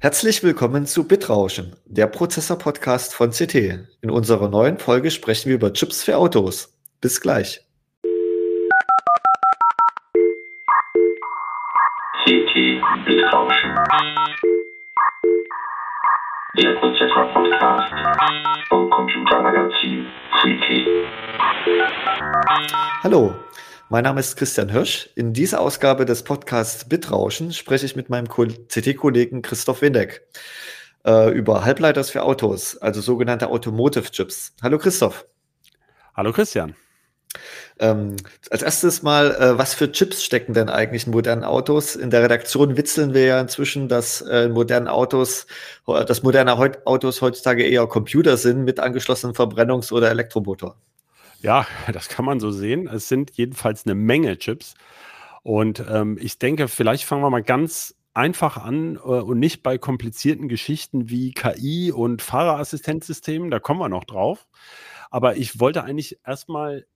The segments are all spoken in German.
Herzlich willkommen zu Bitrauschen, der Prozessor-Podcast von CT. In unserer neuen Folge sprechen wir über Chips für Autos. Bis gleich. CT Bitrauschen. Der Prozessor-Podcast vom Computermagazin CT. Hallo, mein Name ist Christian Hirsch. In dieser Ausgabe des Podcasts Bitrauschen spreche ich mit meinem CT-Kollegen Christoph Windeck äh, über Halbleiters für Autos, also sogenannte Automotive Chips. Hallo Christoph. Hallo Christian. Ähm, als erstes mal, äh, was für Chips stecken denn eigentlich in modernen Autos? In der Redaktion witzeln wir ja inzwischen, dass äh, modernen Autos, dass moderne Autos heutzutage eher Computer sind mit angeschlossenem Verbrennungs- oder Elektromotor. Ja, das kann man so sehen. Es sind jedenfalls eine Menge Chips. Und ähm, ich denke, vielleicht fangen wir mal ganz einfach an äh, und nicht bei komplizierten Geschichten wie KI und Fahrerassistenzsystemen. Da kommen wir noch drauf. Aber ich wollte eigentlich erstmal,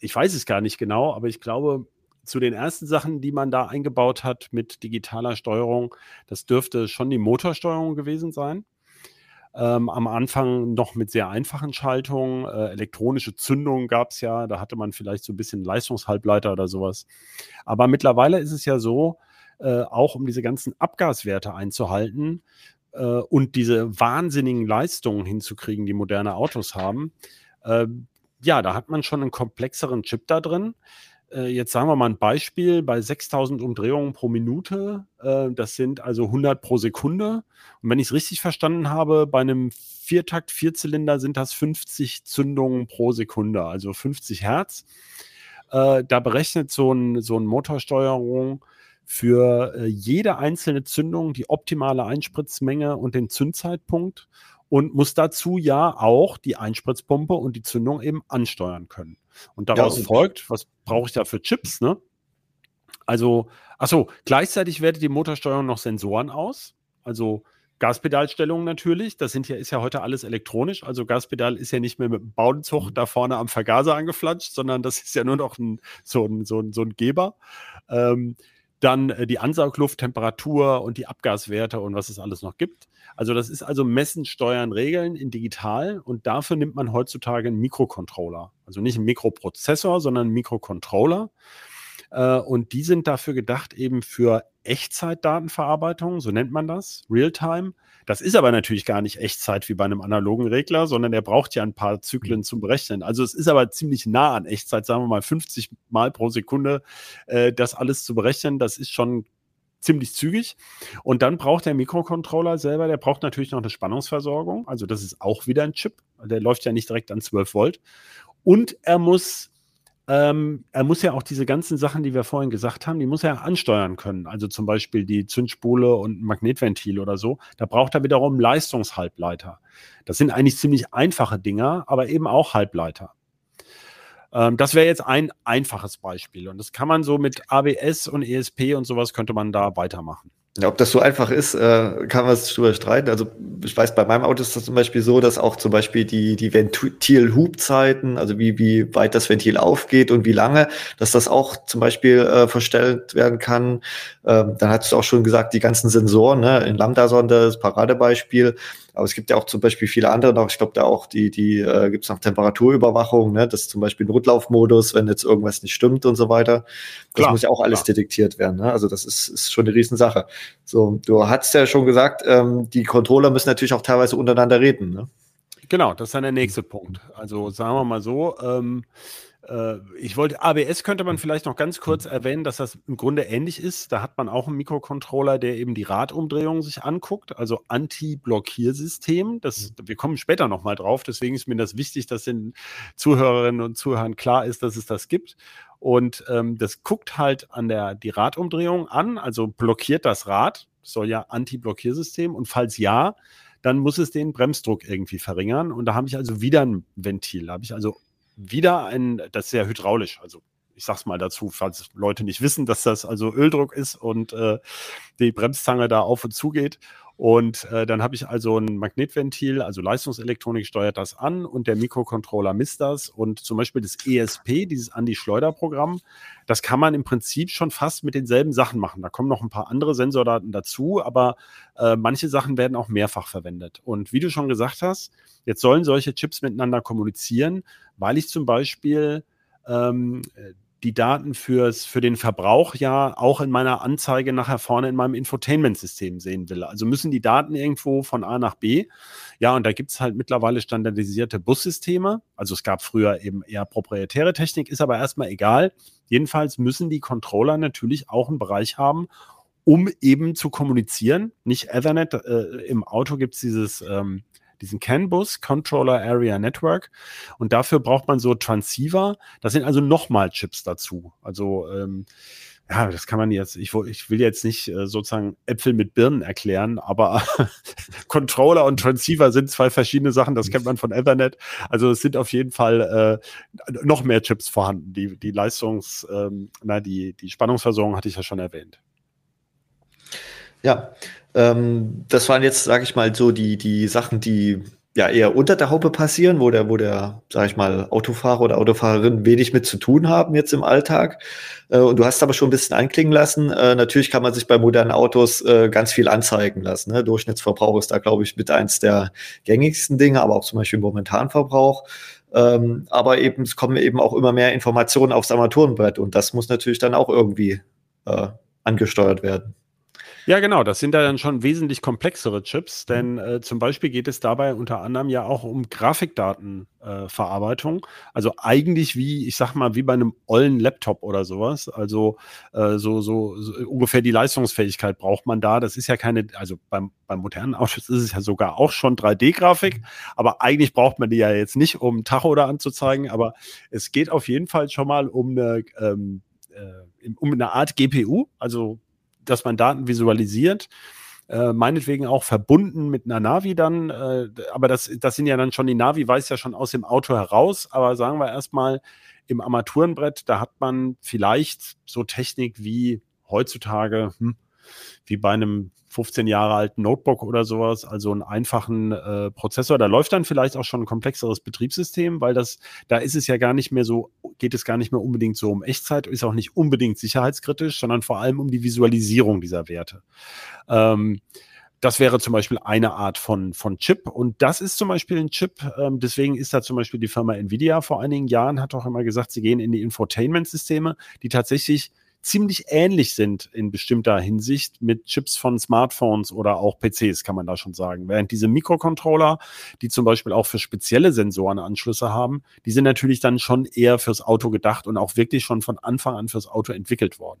ich weiß es gar nicht genau, aber ich glaube, zu den ersten Sachen, die man da eingebaut hat mit digitaler Steuerung, das dürfte schon die Motorsteuerung gewesen sein. Ähm, am Anfang noch mit sehr einfachen Schaltungen. Äh, elektronische Zündung gab es ja, da hatte man vielleicht so ein bisschen Leistungshalbleiter oder sowas. Aber mittlerweile ist es ja so, äh, auch um diese ganzen Abgaswerte einzuhalten äh, und diese wahnsinnigen Leistungen hinzukriegen, die moderne Autos haben, äh, ja, da hat man schon einen komplexeren Chip da drin äh, jetzt sagen wir mal ein Beispiel, bei 6000 Umdrehungen pro Minute, äh, das sind also 100 pro Sekunde. Und wenn ich es richtig verstanden habe, bei einem Viertakt, Vierzylinder sind das 50 Zündungen pro Sekunde, also 50 Hertz. Äh, da berechnet so ein, so ein Motorsteuerung für äh, jede einzelne Zündung die optimale Einspritzmenge und den Zündzeitpunkt und muss dazu ja auch die Einspritzpumpe und die Zündung eben ansteuern können. Und daraus ja, und folgt, was brauche ich da für Chips, ne? Also, achso, gleichzeitig wertet die Motorsteuerung noch Sensoren aus. Also Gaspedalstellung natürlich. Das sind ja, ist ja heute alles elektronisch. Also Gaspedal ist ja nicht mehr mit dem Baudenzug da vorne am Vergaser angeflanscht, sondern das ist ja nur noch ein, so, ein, so, ein, so ein Geber. Ähm, dann äh, die Ansaugluft, Temperatur und die Abgaswerte und was es alles noch gibt. Also das ist also Messen, Steuern, Regeln in digital und dafür nimmt man heutzutage einen Mikrocontroller. Also nicht einen Mikroprozessor, sondern einen Mikrocontroller. Äh, und die sind dafür gedacht eben für Echtzeitdatenverarbeitung, so nennt man das, Realtime. Das ist aber natürlich gar nicht Echtzeit wie bei einem analogen Regler, sondern der braucht ja ein paar Zyklen zum Berechnen. Also es ist aber ziemlich nah an Echtzeit, sagen wir mal 50 Mal pro Sekunde, äh, das alles zu berechnen. Das ist schon ziemlich zügig. Und dann braucht der Mikrocontroller selber, der braucht natürlich noch eine Spannungsversorgung. Also das ist auch wieder ein Chip. Der läuft ja nicht direkt an 12 Volt. Und er muss ähm, er muss ja auch diese ganzen Sachen, die wir vorhin gesagt haben, die muss er ansteuern können. Also zum Beispiel die Zündspule und Magnetventil oder so. Da braucht er wiederum Leistungshalbleiter. Das sind eigentlich ziemlich einfache Dinger, aber eben auch Halbleiter. Ähm, das wäre jetzt ein einfaches Beispiel. Und das kann man so mit ABS und ESP und sowas könnte man da weitermachen. Ob das so einfach ist, äh, kann man sich drüber streiten. Also ich weiß, bei meinem Auto ist das zum Beispiel so, dass auch zum Beispiel die, die Ventil-Hubzeiten, also wie, wie weit das Ventil aufgeht und wie lange, dass das auch zum Beispiel äh, verstellt werden kann. Ähm, dann hast du auch schon gesagt, die ganzen Sensoren, ne, in Lambda-Sonde, das Paradebeispiel. Aber es gibt ja auch zum Beispiel viele andere noch. Ich glaube, da auch die, die äh, gibt es noch Temperaturüberwachung, ne? Das ist zum Beispiel ein Rotlaufmodus, wenn jetzt irgendwas nicht stimmt und so weiter. Das klar, muss ja auch alles klar. detektiert werden. Ne? Also das ist, ist schon eine Riesensache. So, du hast ja schon gesagt, ähm, die Controller müssen natürlich auch teilweise untereinander reden. Ne? Genau, das ist dann der nächste Punkt. Also sagen wir mal so, ähm, äh, ich wollte, ABS könnte man vielleicht noch ganz kurz erwähnen, dass das im Grunde ähnlich ist. Da hat man auch einen Mikrocontroller, der eben die Radumdrehung sich anguckt, also Anti-Blockiersystem. Das, mhm. wir kommen später nochmal drauf, deswegen ist mir das wichtig, dass den Zuhörerinnen und Zuhörern klar ist, dass es das gibt. Und ähm, das guckt halt an der die Radumdrehung an, also blockiert das Rad, das soll ja Anti-Blockiersystem. Und falls ja, dann muss es den Bremsdruck irgendwie verringern. Und da habe ich also wieder ein Ventil. Da habe ich also wieder ein, das ist ja hydraulisch, also ich sag's mal dazu, falls Leute nicht wissen, dass das also Öldruck ist und äh, die Bremszange da auf und zu geht. Und äh, dann habe ich also ein Magnetventil, also Leistungselektronik steuert das an und der Mikrocontroller misst das. Und zum Beispiel das ESP, dieses Andi-Schleuder-Programm, das kann man im Prinzip schon fast mit denselben Sachen machen. Da kommen noch ein paar andere Sensordaten dazu, aber äh, manche Sachen werden auch mehrfach verwendet. Und wie du schon gesagt hast, jetzt sollen solche Chips miteinander kommunizieren, weil ich zum Beispiel ähm, die Daten fürs, für den Verbrauch ja auch in meiner Anzeige nachher vorne in meinem Infotainment-System sehen will. Also müssen die Daten irgendwo von A nach B. Ja, und da gibt es halt mittlerweile standardisierte Bussysteme. Also es gab früher eben eher proprietäre Technik, ist aber erstmal egal. Jedenfalls müssen die Controller natürlich auch einen Bereich haben, um eben zu kommunizieren. Nicht Ethernet. Äh, Im Auto gibt es dieses ähm, diesen CAN-Bus, Controller Area Network. Und dafür braucht man so Transceiver. Das sind also nochmal Chips dazu. Also ähm, ja, das kann man jetzt, ich, ich will jetzt nicht äh, sozusagen Äpfel mit Birnen erklären, aber Controller und Transceiver sind zwei verschiedene Sachen, das kennt man von Ethernet. Also es sind auf jeden Fall äh, noch mehr Chips vorhanden. Die, die Leistungs, ähm, na, die, die Spannungsversorgung hatte ich ja schon erwähnt. Ja, ähm, das waren jetzt, sage ich mal, so die, die Sachen, die ja eher unter der Haube passieren, wo der, wo der, sag ich mal, Autofahrer oder Autofahrerin wenig mit zu tun haben jetzt im Alltag. Äh, und du hast aber schon ein bisschen einklingen lassen. Äh, natürlich kann man sich bei modernen Autos äh, ganz viel anzeigen lassen. Ne? Durchschnittsverbrauch ist da, glaube ich, mit eins der gängigsten Dinge, aber auch zum Beispiel Momentanverbrauch. Ähm, aber eben, es kommen eben auch immer mehr Informationen aufs Armaturenbrett und das muss natürlich dann auch irgendwie äh, angesteuert werden. Ja, genau. Das sind dann schon wesentlich komplexere Chips, denn äh, zum Beispiel geht es dabei unter anderem ja auch um Grafikdatenverarbeitung. Äh, also eigentlich wie, ich sag mal, wie bei einem ollen Laptop oder sowas. Also äh, so, so, so, ungefähr die Leistungsfähigkeit braucht man da. Das ist ja keine, also beim, beim modernen Autos ist es ja sogar auch schon 3D-Grafik, aber eigentlich braucht man die ja jetzt nicht, um Tacho da anzuzeigen. Aber es geht auf jeden Fall schon mal um eine ähm, äh, um eine Art GPU, also dass man Daten visualisiert. Äh, meinetwegen auch verbunden mit einer Navi dann, äh, aber das, das sind ja dann schon, die Navi weiß ja schon aus dem Auto heraus, aber sagen wir erstmal, im Armaturenbrett, da hat man vielleicht so Technik wie heutzutage, hm, wie bei einem 15 Jahre alten Notebook oder sowas, also einen einfachen äh, Prozessor. Da läuft dann vielleicht auch schon ein komplexeres Betriebssystem, weil das, da ist es ja gar nicht mehr so, geht es gar nicht mehr unbedingt so um Echtzeit, ist auch nicht unbedingt sicherheitskritisch, sondern vor allem um die Visualisierung dieser Werte. Ähm, das wäre zum Beispiel eine Art von, von Chip. Und das ist zum Beispiel ein Chip. Ähm, deswegen ist da zum Beispiel die Firma Nvidia vor einigen Jahren, hat auch immer gesagt, sie gehen in die Infotainment-Systeme, die tatsächlich ziemlich ähnlich sind in bestimmter Hinsicht mit Chips von Smartphones oder auch PCs, kann man da schon sagen. Während diese Mikrocontroller, die zum Beispiel auch für spezielle Sensoren Anschlüsse haben, die sind natürlich dann schon eher fürs Auto gedacht und auch wirklich schon von Anfang an fürs Auto entwickelt worden.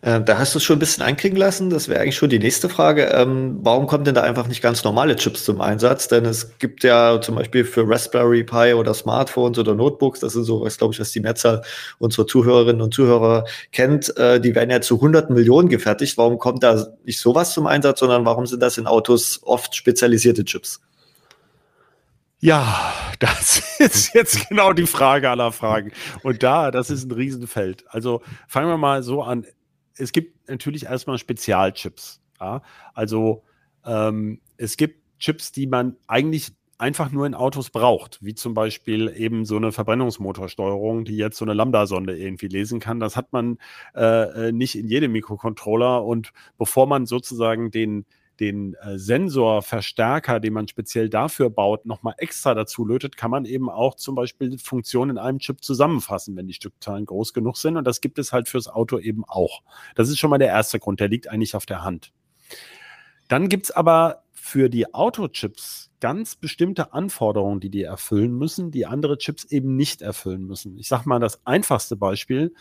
Äh, da hast du es schon ein bisschen einkriegen lassen. Das wäre eigentlich schon die nächste Frage. Ähm, warum kommen denn da einfach nicht ganz normale Chips zum Einsatz? Denn es gibt ja zum Beispiel für Raspberry Pi oder Smartphones oder Notebooks, das ist so, was glaube ich, was die Mehrzahl unserer Zuhörerinnen und Zuhörer kennt, äh, die werden ja zu hunderten Millionen gefertigt. Warum kommt da nicht sowas zum Einsatz, sondern warum sind das in Autos oft spezialisierte Chips? Ja, das ist jetzt genau die Frage aller Fragen. Und da, das ist ein Riesenfeld. Also fangen wir mal so an. Es gibt natürlich erstmal Spezialchips. Ja? Also ähm, es gibt Chips, die man eigentlich einfach nur in Autos braucht, wie zum Beispiel eben so eine Verbrennungsmotorsteuerung, die jetzt so eine Lambda-Sonde irgendwie lesen kann. Das hat man äh, äh nicht in jedem Mikrocontroller. Und bevor man sozusagen den, den äh, Sensorverstärker, den man speziell dafür baut, nochmal extra dazu lötet, kann man eben auch zum Beispiel Funktionen in einem Chip zusammenfassen, wenn die Stückzahlen groß genug sind. Und das gibt es halt fürs Auto eben auch. Das ist schon mal der erste Grund, der liegt eigentlich auf der Hand. Dann gibt es aber für die Autochips ganz bestimmte Anforderungen, die die erfüllen müssen, die andere Chips eben nicht erfüllen müssen. Ich sage mal das einfachste Beispiel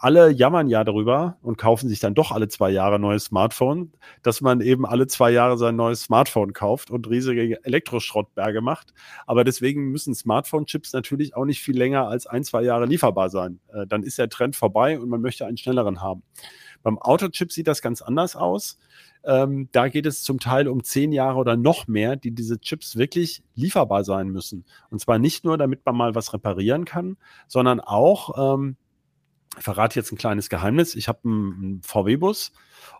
alle jammern ja darüber und kaufen sich dann doch alle zwei Jahre ein neues Smartphone, dass man eben alle zwei Jahre sein neues Smartphone kauft und riesige Elektroschrottberge macht. Aber deswegen müssen Smartphone-Chips natürlich auch nicht viel länger als ein, zwei Jahre lieferbar sein. Äh, dann ist der Trend vorbei und man möchte einen schnelleren haben. Beim Autochip sieht das ganz anders aus. Ähm, da geht es zum Teil um zehn Jahre oder noch mehr, die diese Chips wirklich lieferbar sein müssen. Und zwar nicht nur, damit man mal was reparieren kann, sondern auch, ähm, ich verrate jetzt ein kleines Geheimnis. Ich habe einen, VW-Bus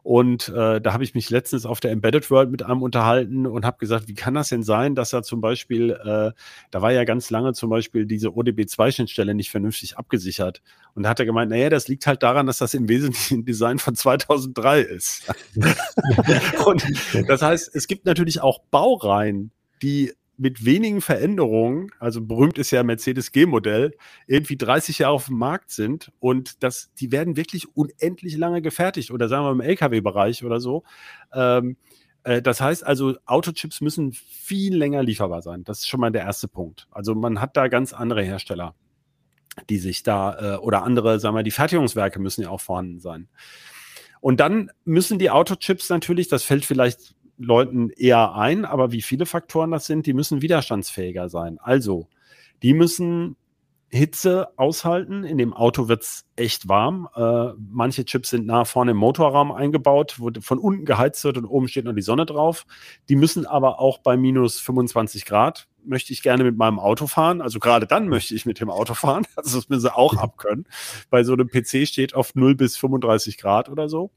und äh, da habe ich mich letztens auf der Embedded World mit einem unterhalten und habe gesagt, wie kann das denn sein, dass er zum Beispiel, äh, da war ja ganz lange zum Beispiel diese ODB2-Schnittstelle nicht vernünftig abgesichert. Und da hat er gemeint, naja, das liegt halt daran, dass das im Wesentlichen ein Design von 2003 ist. und das heißt, es gibt natürlich auch Baureihen, die mit wenigen Veränderungen, also berühmt ist ja Mercedes G-Modell, irgendwie 30 Jahre auf dem Markt sind und das, die werden wirklich unendlich lange gefertigt oder sagen wir im LKW-Bereich oder so. Ähm, äh, das heißt also, Autochips müssen viel länger lieferbar sein. Das ist schon mal der erste Punkt. Also man hat da ganz andere Hersteller, die sich da äh, oder andere, sagen wir, die Fertigungswerke müssen ja auch vorhanden sein. Und dann müssen die Autochips natürlich, das fällt vielleicht Leuten eher ein, aber wie viele Faktoren das sind, die müssen widerstandsfähiger sein. Also, die müssen Hitze aushalten. In dem Auto wird es echt warm. Äh, manche Chips sind nah vorne im Motorraum eingebaut, wo von unten geheizt wird und oben steht noch die Sonne drauf. Die müssen aber auch bei minus 25 Grad, möchte ich gerne mit meinem Auto fahren. Also gerade dann möchte ich mit dem Auto fahren. Also das müssen sie auch abkönnen. Bei so einem PC steht auf 0 bis 35 Grad oder so.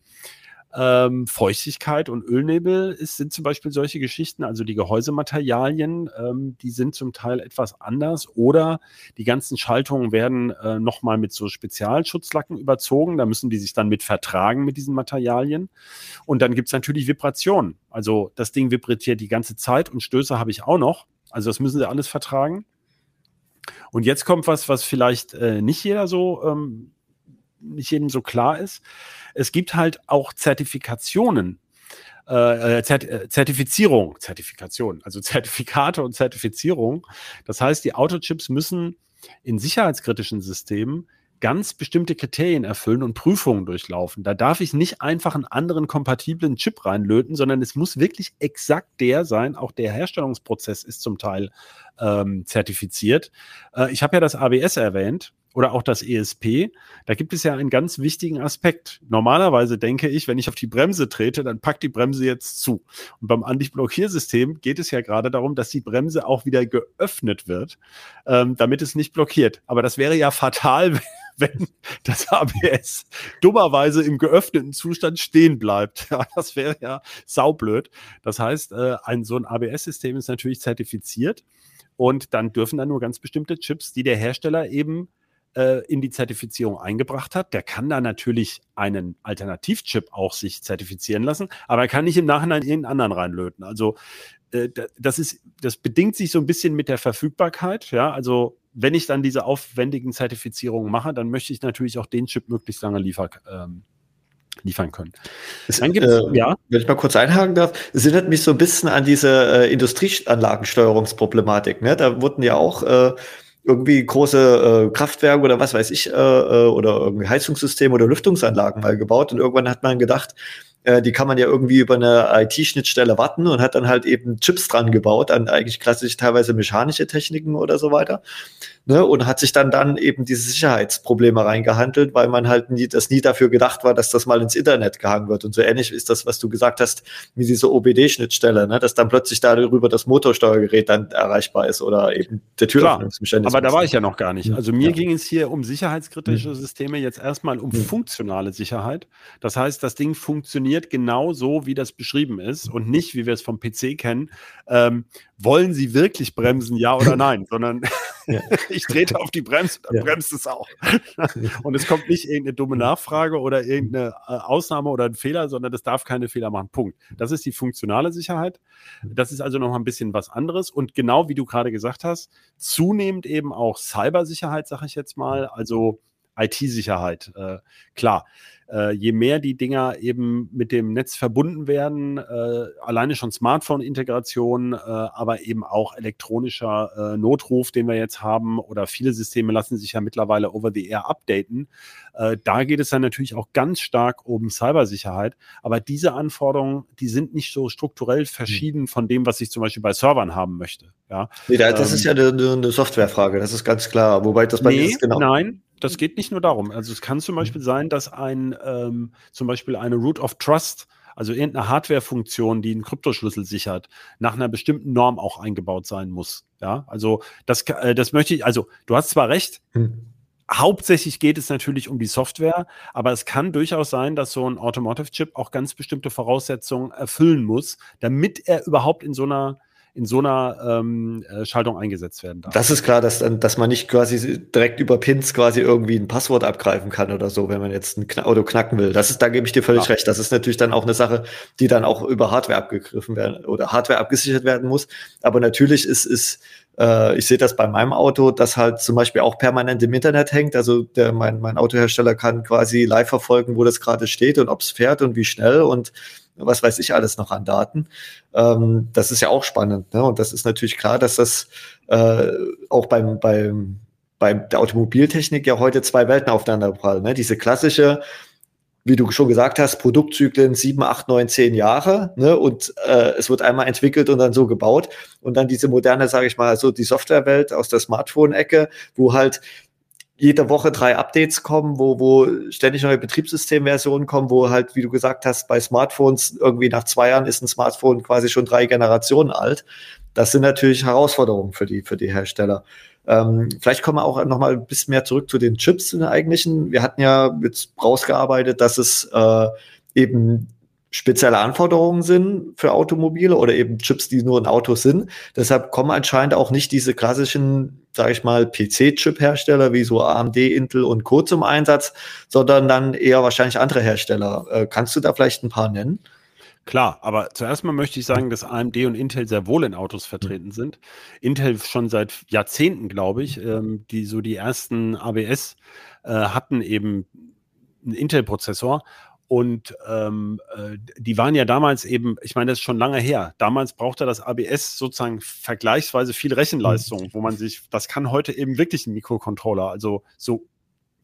Ähm, Feuchtigkeit und Ölnebel ist, sind zum Beispiel solche Geschichten, also die Gehäusematerialien, ähm, die sind zum Teil etwas anders oder die ganzen Schaltungen werden äh, nochmal mit so Spezialschutzlacken überzogen, da müssen die sich dann mit vertragen mit diesen Materialien. Und dann gibt es natürlich Vibrationen. Also das Ding vibriert die ganze Zeit und Stöße habe ich auch noch. Also das müssen sie alles vertragen. Und jetzt kommt was, was vielleicht äh, nicht jeder so, ähm, nicht jedem so klar ist es gibt halt auch Zertifikationen, äh, äh äh, Zertifizierung, Zertifikation, also Zertifikate und Zertifizierung. Das heißt, die Autochips müssen in sicherheitskritischen Systemen ganz bestimmte Kriterien erfüllen und Prüfungen durchlaufen. Da darf ich nicht einfach einen anderen kompatiblen Chip reinlöten, sondern es muss wirklich exakt der sein. Auch der Herstellungsprozess ist zum Teil ähm, zertifiziert. Äh, ich habe ja das ABS erwähnt oder auch das ESP, da gibt es ja einen ganz wichtigen Aspekt. Normalerweise denke ich, wenn ich auf die Bremse trete, dann packt die Bremse jetzt zu. Und beim Anti-Blockiersystem geht es ja gerade darum, dass die Bremse auch wieder geöffnet wird, ähm, damit es nicht blockiert. Aber das wäre ja fatal, wenn das ABS dummerweise im geöffneten Zustand stehen bleibt. Ja, das wäre ja saublöd. Das heißt, äh, ein so ein ABS-System ist natürlich zertifiziert. Und dann dürfen da nur ganz bestimmte Chips, die der Hersteller eben äh, in die Zertifizierung eingebracht hat. Der kann da natürlich einen Alternativchip auch sich zertifizieren lassen, aber er kann nicht im Nachhinein irgendeinen anderen reinlöten. Also äh, das ist, das bedingt sich so ein bisschen mit der Verfügbarkeit. Ja, also wenn ich dann diese aufwendigen Zertifizierungen mache, dann möchte ich natürlich auch den Chip möglichst lange liefern. Ähm, liefern können. Dann gibt's, äh, ja. Wenn ich mal kurz einhaken darf, es erinnert mich so ein bisschen an diese äh, Industrieanlagensteuerungsproblematik. Ne? Da wurden ja auch äh, irgendwie große äh, Kraftwerke oder was weiß ich, äh, äh, oder irgendwie Heizungssysteme oder Lüftungsanlagen mal gebaut. Und irgendwann hat man gedacht, äh, die kann man ja irgendwie über eine IT-Schnittstelle warten und hat dann halt eben Chips dran gebaut an eigentlich klassisch teilweise mechanische Techniken oder so weiter. Ne, und hat sich dann dann eben diese Sicherheitsprobleme reingehandelt, weil man halt nie, das nie dafür gedacht war, dass das mal ins Internet gehangen wird. Und so ähnlich ist das, was du gesagt hast, wie diese OBD-Schnittstelle, ne, dass dann plötzlich darüber das Motorsteuergerät dann erreichbar ist oder eben der Türöffnungsmechanismus. Aber da war ich ja noch gar nicht. Also mir ja. ging es hier um sicherheitskritische mhm. Systeme, jetzt erstmal um mhm. funktionale Sicherheit. Das heißt, das Ding funktioniert genau so, wie das beschrieben ist und nicht, wie wir es vom PC kennen. Ähm, wollen Sie wirklich bremsen, ja oder nein, sondern ja. ich trete auf die Bremse, dann ja. bremst es auch. Und es kommt nicht irgendeine dumme Nachfrage oder irgendeine äh, Ausnahme oder ein Fehler, sondern das darf keine Fehler machen. Punkt. Das ist die funktionale Sicherheit. Das ist also noch ein bisschen was anderes. Und genau wie du gerade gesagt hast, zunehmend eben auch Cybersicherheit, sage ich jetzt mal. Also IT-Sicherheit. Äh, klar, äh, je mehr die Dinger eben mit dem Netz verbunden werden, äh, alleine schon Smartphone-Integration, äh, aber eben auch elektronischer äh, Notruf, den wir jetzt haben, oder viele Systeme lassen sich ja mittlerweile over the air updaten. Äh, da geht es dann natürlich auch ganz stark um Cybersicherheit. Aber diese Anforderungen, die sind nicht so strukturell verschieden von dem, was ich zum Beispiel bei Servern haben möchte. Ja, nee, das ähm, ist ja eine, eine Softwarefrage, das ist ganz klar. Wobei das bei nee, mir ist genau. Nein, das geht nicht nur darum. Also es kann zum Beispiel sein, dass ein ähm, zum Beispiel eine Root of Trust, also irgendeine Hardware-Funktion, die einen Kryptoschlüssel sichert, nach einer bestimmten Norm auch eingebaut sein muss. Ja, also das, äh, das möchte ich, also du hast zwar recht, hm. hauptsächlich geht es natürlich um die Software, aber es kann durchaus sein, dass so ein Automotive-Chip auch ganz bestimmte Voraussetzungen erfüllen muss, damit er überhaupt in so einer in so einer ähm, äh, Schaltung eingesetzt werden darf. Das ist klar, dass, dass man nicht quasi direkt über Pins quasi irgendwie ein Passwort abgreifen kann oder so, wenn man jetzt ein Auto knacken will. Das ist, da gebe ich dir völlig ja. recht. Das ist natürlich dann auch eine Sache, die dann auch über Hardware abgegriffen werden oder Hardware abgesichert werden muss. Aber natürlich ist, ist äh, ich sehe das bei meinem Auto, das halt zum Beispiel auch permanent im Internet hängt. Also der, mein, mein Autohersteller kann quasi live verfolgen, wo das gerade steht und ob es fährt und wie schnell und was weiß ich alles noch an Daten. Ähm, das ist ja auch spannend. Ne? Und das ist natürlich klar, dass das äh, auch beim, beim, bei der Automobiltechnik ja heute zwei Welten aufeinander prallen. Ne? Diese klassische, wie du schon gesagt hast, Produktzyklen sieben, acht, neun, zehn Jahre, ne? Und äh, es wird einmal entwickelt und dann so gebaut. Und dann diese moderne, sage ich mal, so die Softwarewelt aus der Smartphone-Ecke, wo halt jede Woche drei Updates kommen, wo, wo ständig neue Betriebssystemversionen kommen, wo halt, wie du gesagt hast, bei Smartphones irgendwie nach zwei Jahren ist ein Smartphone quasi schon drei Generationen alt. Das sind natürlich Herausforderungen für die, für die Hersteller. Ähm, vielleicht kommen wir auch noch mal ein bisschen mehr zurück zu den Chips in der eigentlichen. Wir hatten ja jetzt rausgearbeitet, dass es äh, eben spezielle Anforderungen sind für Automobile oder eben Chips, die nur in Autos sind. Deshalb kommen anscheinend auch nicht diese klassischen, sage ich mal, PC-Chip-Hersteller wie so AMD, Intel und Co. zum Einsatz, sondern dann eher wahrscheinlich andere Hersteller. Äh, kannst du da vielleicht ein paar nennen? Klar, aber zuerst mal möchte ich sagen, dass AMD und Intel sehr wohl in Autos vertreten sind. Intel schon seit Jahrzehnten, glaube ich, ähm, die so die ersten ABS äh, hatten eben einen Intel-Prozessor und ähm, äh, die waren ja damals eben, ich meine, das ist schon lange her. Damals brauchte das ABS sozusagen vergleichsweise viel Rechenleistung, wo man sich, das kann heute eben wirklich ein Mikrocontroller. Also so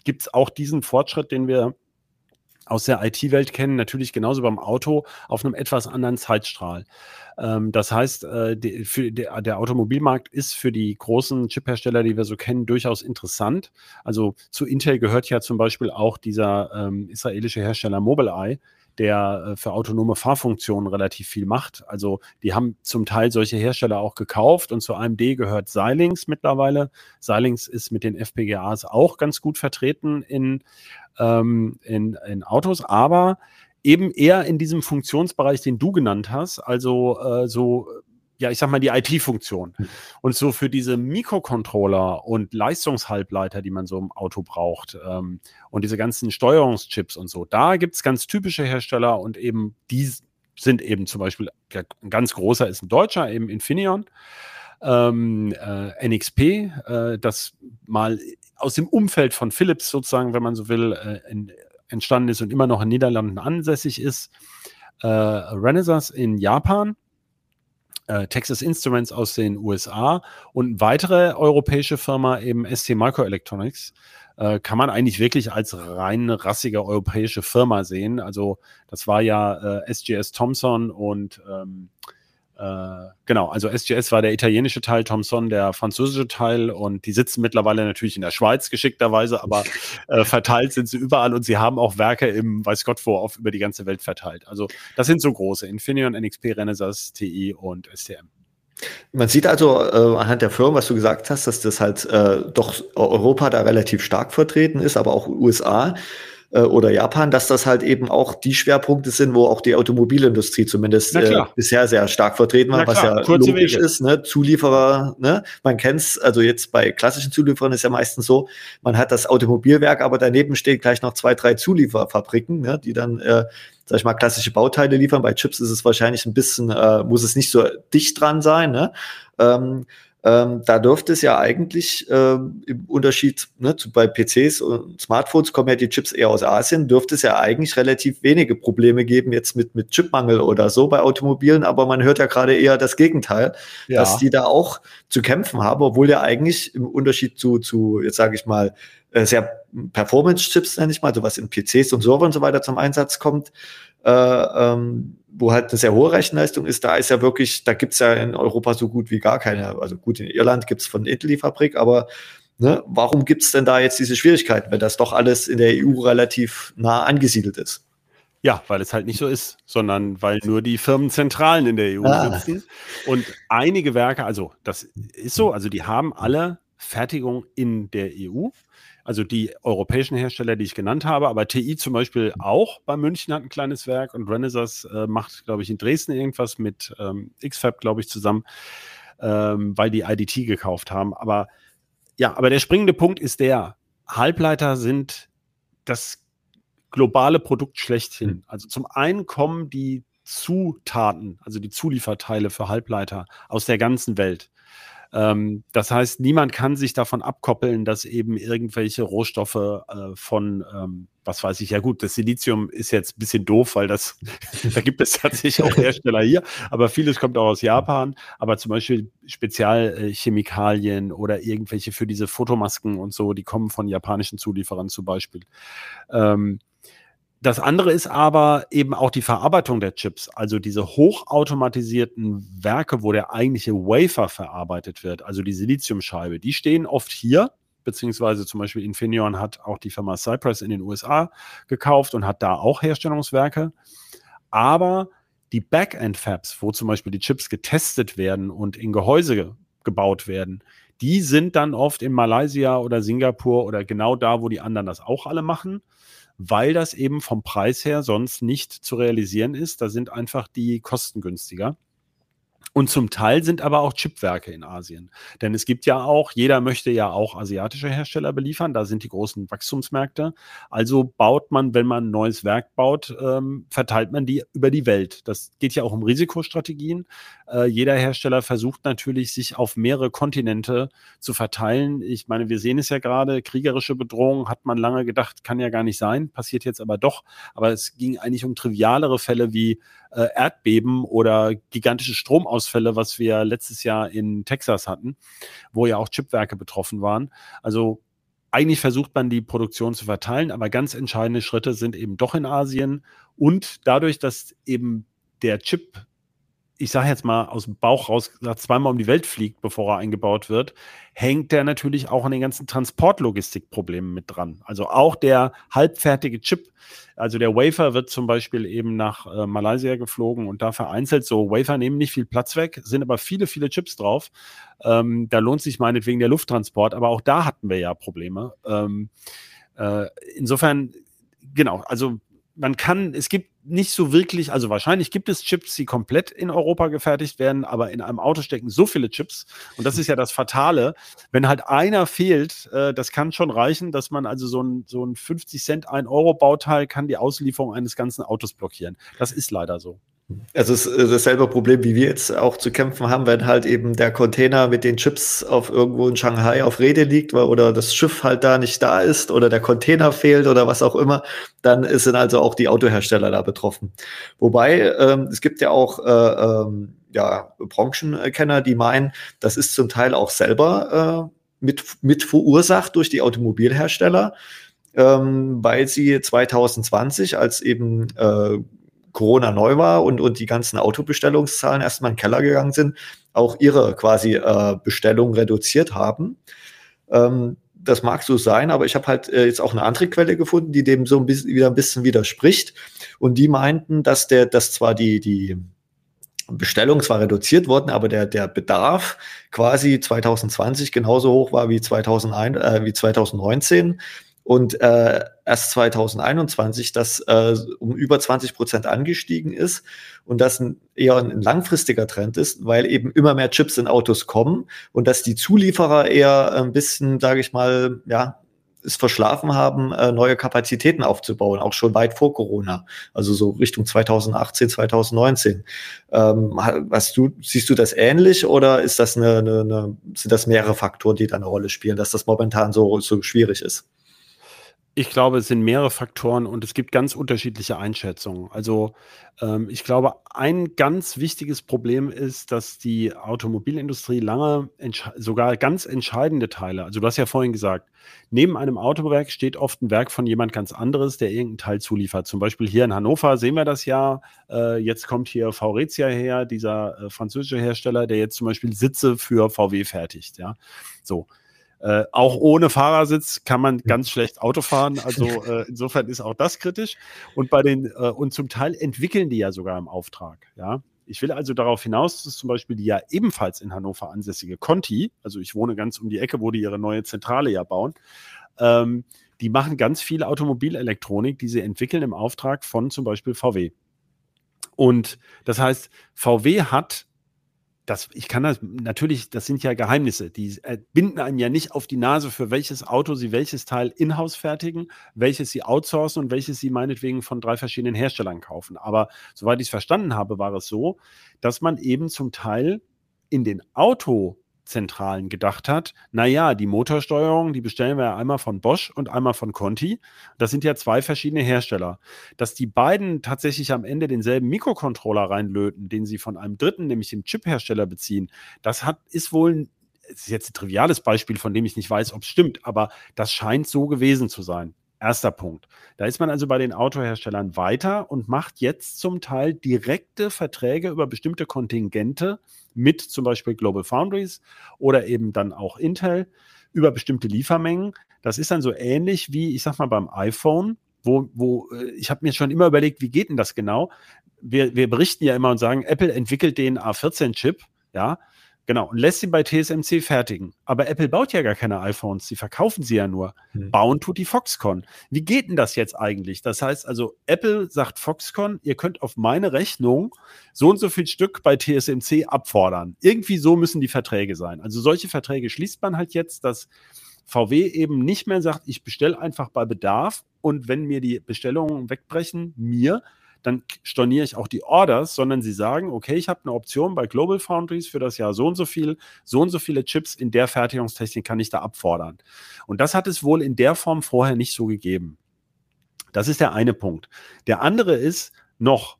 gibt es auch diesen Fortschritt, den wir aus der IT-Welt kennen, natürlich genauso beim Auto auf einem etwas anderen Zeitstrahl. Ähm, das heißt, äh, die, für, der, der, Automobilmarkt ist für die großen Chiphersteller, die wir so kennen, durchaus interessant. Also zu Intel gehört ja zum Beispiel auch dieser ähm, israelische Hersteller Mobileye, der äh, für autonome Fahrfunktionen relativ viel macht. Also die haben zum Teil solche Hersteller auch gekauft und zu AMD gehört Xilinx mittlerweile. Xilinx ist mit den FPGAs auch ganz gut vertreten in, ähm, in, in Autos, aber eben eher in diesem Funktionsbereich, den du genannt hast, also äh, so ja, ich sag mal, die IT-Funktion. Hm. Und so für diese Mikrocontroller und Leistungshalbleiter, die man so im Auto braucht, ähm, und diese ganzen Steuerungschips und so, da gibt's ganz typische Hersteller und eben die sind eben zum Beispiel, ein ganz großer ist ein Deutscher, eben Infineon, ähm, äh, NXP, äh, das mal aus dem Umfeld von Philips sozusagen, wenn man so will, äh, in, entstanden ist und immer noch in Niederlanden ansässig ist. Äh, Renaissance in Japan äh, Texas Instruments aus den USA und weitere europäische Firma eben ST Microelectronics äh, kann man eigentlich wirklich als rein rassige europäische Firma sehen. Also das war ja äh, SGS Thomson und ähm, äh, genau, also SGS war der italienische Teil, Thomson der französische Teil und die sitzen mittlerweile natürlich in der Schweiz geschickterweise, aber äh, verteilt sind sie überall und sie haben auch Werke im weiß Gott wo auf über die ganze Welt verteilt. Also das sind so große, Infineon, NXP, Renesas, TI und STM. Man sieht also äh, anhand der Firmen, was du gesagt hast, dass das halt äh, doch Europa da relativ stark vertreten ist, aber auch USA äh, oder Japan, dass das halt eben auch die Schwerpunkte sind, wo auch die Automobilindustrie zumindest äh, bisher sehr stark vertreten war, was ja Kurze logisch Wege. ist. Ne? Zulieferer, ne? man kennt's, also jetzt bei klassischen Zulieferern ist ja meistens so, man hat das Automobilwerk, aber daneben stehen gleich noch zwei, drei Zulieferfabriken, ne? die dann äh, sag ich mal, klassische Bauteile liefern. Bei Chips ist es wahrscheinlich ein bisschen, äh, muss es nicht so dicht dran sein. Ne? Ähm, ähm, da dürfte es ja eigentlich ähm, im Unterschied ne, zu, bei PCs und Smartphones kommen ja die Chips eher aus Asien, dürfte es ja eigentlich relativ wenige Probleme geben jetzt mit, mit Chipmangel oder so bei Automobilen, aber man hört ja gerade eher das Gegenteil, ja. dass die da auch zu kämpfen haben, obwohl ja eigentlich im Unterschied zu, zu jetzt sage ich mal, äh, sehr Performance-Chips, nenne ich mal, so was in PCs und Servern und so weiter zum Einsatz kommt, äh, ähm, wo halt eine sehr hohe Rechenleistung ist, da ist ja wirklich, da gibt's ja in Europa so gut wie gar keine. Also gut, in Irland gibt's von Intel die Fabrik, aber ne, warum gibt's denn da jetzt diese Schwierigkeiten, wenn das doch alles in der EU relativ nah angesiedelt ist? Ja, weil es halt nicht so ist, sondern weil nur die Firmenzentralen in der EU ah. sitzen. Und einige Werke, also das ist so, also die haben alle Fertigung in der EU, Also die europäischen Hersteller, die ich genannt habe, aber TI zum Beispiel auch bei München hat ein kleines Werk und Renaissance äh, macht, glaube ich, in Dresden irgendwas mit ähm, XFAB, glaube ich, zusammen, ähm, weil die IDT gekauft haben. Aber ja, aber der springende Punkt ist der, Halbleiter sind das globale Produkt schlechthin. Hm. Also zum einen kommen die Zutaten, also die Zulieferteile für Halbleiter aus der ganzen Welt. Ähm, das heißt, niemand kann sich davon abkoppeln, dass eben irgendwelche Rohstoffe äh, von, ähm, was weiß ich, ja gut, das Silizium ist jetzt ein bisschen doof, weil das, da gibt es tatsächlich auch Hersteller hier, aber vieles kommt auch aus Japan, aber zum Beispiel Spezialchemikalien oder irgendwelche für diese Fotomasken und so, die kommen von japanischen Zulieferern zum Beispiel. Ähm, das andere ist aber eben auch die Verarbeitung der Chips, also diese hochautomatisierten Werke, wo der eigentliche Wafer verarbeitet wird, also die Siliziumscheibe, die stehen oft hier, beziehungsweise zum Beispiel Infineon hat auch die Firma Cypress in den USA gekauft und hat da auch Herstellungswerke. Aber die Backend-Fabs, wo zum Beispiel die Chips getestet werden und in Gehäuse gebaut werden, die sind dann oft in Malaysia oder Singapur oder genau da, wo die anderen das auch alle machen weil das eben vom Preis her sonst nicht zu realisieren ist. Da sind einfach die Kosten günstiger. Und zum Teil sind aber auch Chipwerke in Asien. Denn es gibt ja auch, jeder möchte ja auch asiatische Hersteller beliefern, da sind die großen Wachstumsmärkte. Also baut man, wenn man ein neues Werk baut, ähm, verteilt man die über die Welt. Das geht ja auch um Risikostrategien. Äh, jeder Hersteller versucht natürlich, sich auf mehrere Kontinente zu verteilen. Ich meine, wir sehen es ja gerade, kriegerische Bedrohung hat man lange gedacht, kann ja gar nicht sein, passiert jetzt aber doch. Aber es ging eigentlich um trivialere Fälle wie äh, Erdbeben oder gigantische Stromausfälle, was wir letztes Jahr in Texas hatten, wo ja auch Chipwerke betroffen waren. Also eigentlich versucht man die Produktion zu verteilen, aber ganz entscheidende Schritte sind eben doch in Asien und dadurch, dass eben der Chip ich sage jetzt mal aus dem Bauch raus zweimal um die Welt fliegt, bevor er eingebaut wird, hängt der natürlich auch an den ganzen Transportlogistikproblemen mit dran. Also auch der halbfertige Chip, also der Wafer wird zum Beispiel eben nach äh, Malaysia geflogen und da vereinzelt so Wafer nehmen nicht viel Platz weg, sind aber viele, viele Chips drauf. Ähm, da lohnt sich meinetwegen der Lufttransport, aber auch da hatten wir ja Probleme. Ähm, äh, insofern, genau, also man kann, es gibt nicht so wirklich, also wahrscheinlich gibt es Chips, die komplett in Europa gefertigt werden, aber in einem Auto stecken so viele Chips. Und das ist ja das Fatale. Wenn halt einer fehlt, äh, das kann schon reichen, dass man also so ein, so ein 50 Cent, 1 Euro Bauteil kann die Auslieferung eines ganzen Autos blockieren. Das ist leider so. Also es ist dasselbe Problem, wie wir jetzt auch zu kämpfen haben, wenn halt eben der Container mit den Chips auf irgendwo in Shanghai auf Rede liegt, oder das Schiff halt da nicht da ist oder der Container fehlt oder was auch immer, dann sind also auch die Autohersteller da betroffen. Wobei ähm, es gibt ja auch äh, ähm, ja, Branchenkenner, die meinen, das ist zum Teil auch selber äh, mit, mit verursacht durch die Automobilhersteller, ähm, weil sie 2020, als eben äh, Corona neu war und, und die ganzen Autobestellungszahlen erstmal in den Keller gegangen sind, auch ihre quasi äh, Bestellungen reduziert haben. Ähm, das mag so sein, aber ich habe halt äh, jetzt auch eine andere Quelle gefunden, die dem so ein bisschen wieder ein bisschen widerspricht. Und die meinten, dass der, dass zwar die, die Bestellung zwar reduziert worden, aber der, der Bedarf quasi 2020 genauso hoch war wie 2001, äh, wie 2019 und äh, erst 2021 das äh, um über 20 Prozent angestiegen ist und das ein, eher ein, langfristiger Trend ist, weil eben immer mehr Chips in Autos kommen und dass die Zulieferer eher ein bisschen, sage ich mal, ja, es verschlafen haben, äh, neue Kapazitäten aufzubauen, auch schon weit vor Corona, also so Richtung 2018, 2019. Ähm, hast du, siehst du das ähnlich oder ist das eine, eine, eine, sind das mehrere Faktoren, die da eine Rolle spielen, dass das momentan so, so schwierig ist? Ich glaube, es sind mehrere Faktoren und es gibt ganz unterschiedliche Einschätzungen. Also ähm, ich glaube, ein ganz wichtiges Problem ist, dass die Automobilindustrie lange sogar ganz entscheidende Teile, also du hast ja vorhin gesagt, neben einem Autowerk steht oft ein Werk von jemand ganz anderes, der irgendeinen Teil zuliefert. Zum Beispiel hier in Hannover sehen wir das ja. Äh, jetzt kommt hier Faurezia her, dieser äh, französische Hersteller, der jetzt zum Beispiel Sitze für VW fertigt. Ja, so. Äh, auch ohne Fahrersitz kann man ganz schlecht Auto fahren. Also äh, insofern ist auch das kritisch. Und bei den, äh, und zum Teil entwickeln die ja sogar im Auftrag, ja. Ich will also darauf hinaus, dass zum Beispiel die ja ebenfalls in Hannover ansässige Conti, also ich wohne ganz um die Ecke, wo die ihre neue Zentrale ja bauen, ähm, die machen ganz viel Automobilelektronik, die sie entwickeln im Auftrag von zum Beispiel VW. Und das heißt, VW hat das, ich kann das natürlich, das sind ja Geheimnisse, die äh, binden einem ja nicht auf die Nase, für welches Auto sie welches Teil in-house fertigen, welches sie outsourcen und welches sie meinetwegen von drei verschiedenen Herstellern kaufen. Aber soweit ich es verstanden habe, war es so, dass man eben zum Teil in den Auto Zentralen gedacht hat, naja, die Motorsteuerung, die bestellen wir ja einmal von Bosch und einmal von Conti. Das sind ja zwei verschiedene Hersteller. Dass die beiden tatsächlich am Ende denselben Mikrocontroller reinlöten, den sie von einem dritten, nämlich dem Chip-Hersteller beziehen, das hat, ist wohl es ist jetzt ein triviales Beispiel, von dem ich nicht weiß, ob es stimmt, aber das scheint so gewesen zu sein. Erster Punkt. Da ist man also bei den Autoherstellern weiter und macht jetzt zum Teil direkte Verträge über bestimmte Kontingente mit zum Beispiel Global Foundries oder eben dann auch Intel über bestimmte Liefermengen. Das ist dann so ähnlich wie, ich sag mal, beim iPhone, wo, wo äh, ich habe mir schon immer überlegt, wie geht denn das genau? Wir, wir berichten ja immer und sagen, Apple entwickelt den A14-Chip, ja, Genau, und lässt sie bei TSMC fertigen. Aber Apple baut ja gar keine iPhones, sie verkaufen sie ja nur. Hm. Bauen tut die Foxconn. Wie geht denn das jetzt eigentlich? Das heißt also, Apple sagt Foxconn, ihr könnt auf meine Rechnung so und so viel Stück bei TSMC abfordern. Irgendwie so müssen die Verträge sein. Also solche Verträge schließt man halt jetzt, dass VW eben nicht mehr sagt, ich bestelle einfach bei Bedarf und wenn mir die Bestellungen wegbrechen, mir, dann storniere ich auch die Orders, sondern sie sagen, okay, ich habe eine Option bei Global Foundries für das Jahr so und so viel, so und so viele Chips in der Fertigungstechnik kann ich da abfordern. Und das hat es wohl in der Form vorher nicht so gegeben. Das ist der eine Punkt. Der andere ist noch,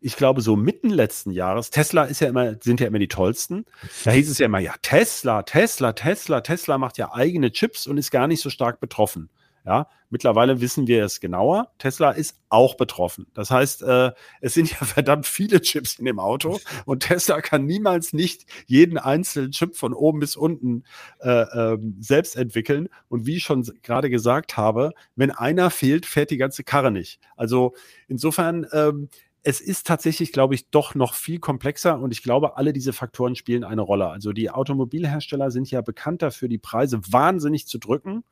ich glaube, so mitten letzten Jahres, Tesla ist ja immer, sind ja immer die tollsten. Da hieß es ja immer, ja, Tesla, Tesla, Tesla, Tesla macht ja eigene Chips und ist gar nicht so stark betroffen. Ja, mittlerweile wissen wir es genauer. Tesla ist auch betroffen. Das heißt, äh, es sind ja verdammt viele Chips in dem Auto und Tesla kann niemals nicht jeden einzelnen Chip von oben bis unten äh, ähm, selbst entwickeln. Und wie ich schon gerade gesagt habe, wenn einer fehlt, fährt die ganze Karre nicht. Also insofern, ähm, es ist tatsächlich, glaube ich, doch noch viel komplexer und ich glaube, alle diese Faktoren spielen eine Rolle. Also die Automobilhersteller sind ja bekannt dafür, die Preise wahnsinnig zu drücken.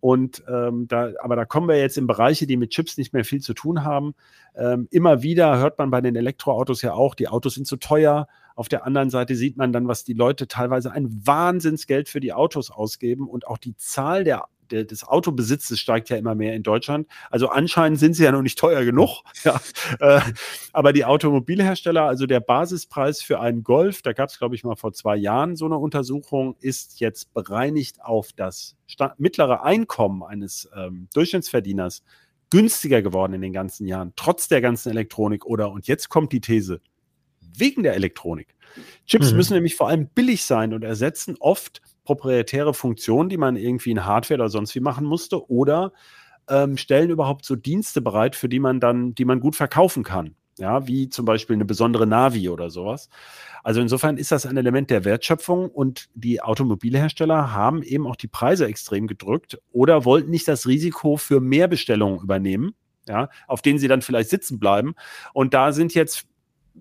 Und ähm, da, aber da kommen wir jetzt in Bereiche, die mit Chips nicht mehr viel zu tun haben. Ähm, immer wieder hört man bei den Elektroautos ja auch, die Autos sind zu teuer. Auf der anderen Seite sieht man dann, was die Leute teilweise ein Wahnsinnsgeld für die Autos ausgeben und auch die Zahl der der, des Autobesitzes steigt ja immer mehr in Deutschland. Also anscheinend sind sie ja noch nicht teuer genug. Ja. Äh, aber die Automobilhersteller, also der Basispreis für einen Golf, da gab es, glaube ich, mal vor zwei Jahren so eine Untersuchung, ist jetzt bereinigt auf das mittlere Einkommen eines ähm, Durchschnittsverdieners günstiger geworden in den ganzen Jahren, trotz der ganzen Elektronik. Oder, und jetzt kommt die These, wegen der Elektronik. Chips mhm. müssen nämlich vor allem billig sein und ersetzen oft proprietäre Funktionen, die man irgendwie in Hardware oder sonst wie machen musste, oder ähm, stellen überhaupt so Dienste bereit, für die man dann, die man gut verkaufen kann. Ja, wie zum Beispiel eine besondere Navi oder sowas. Also insofern ist das ein Element der Wertschöpfung und die Automobilhersteller haben eben auch die Preise extrem gedrückt oder wollten nicht das Risiko für mehr Bestellungen übernehmen, ja, auf denen sie dann vielleicht sitzen bleiben. Und da sind jetzt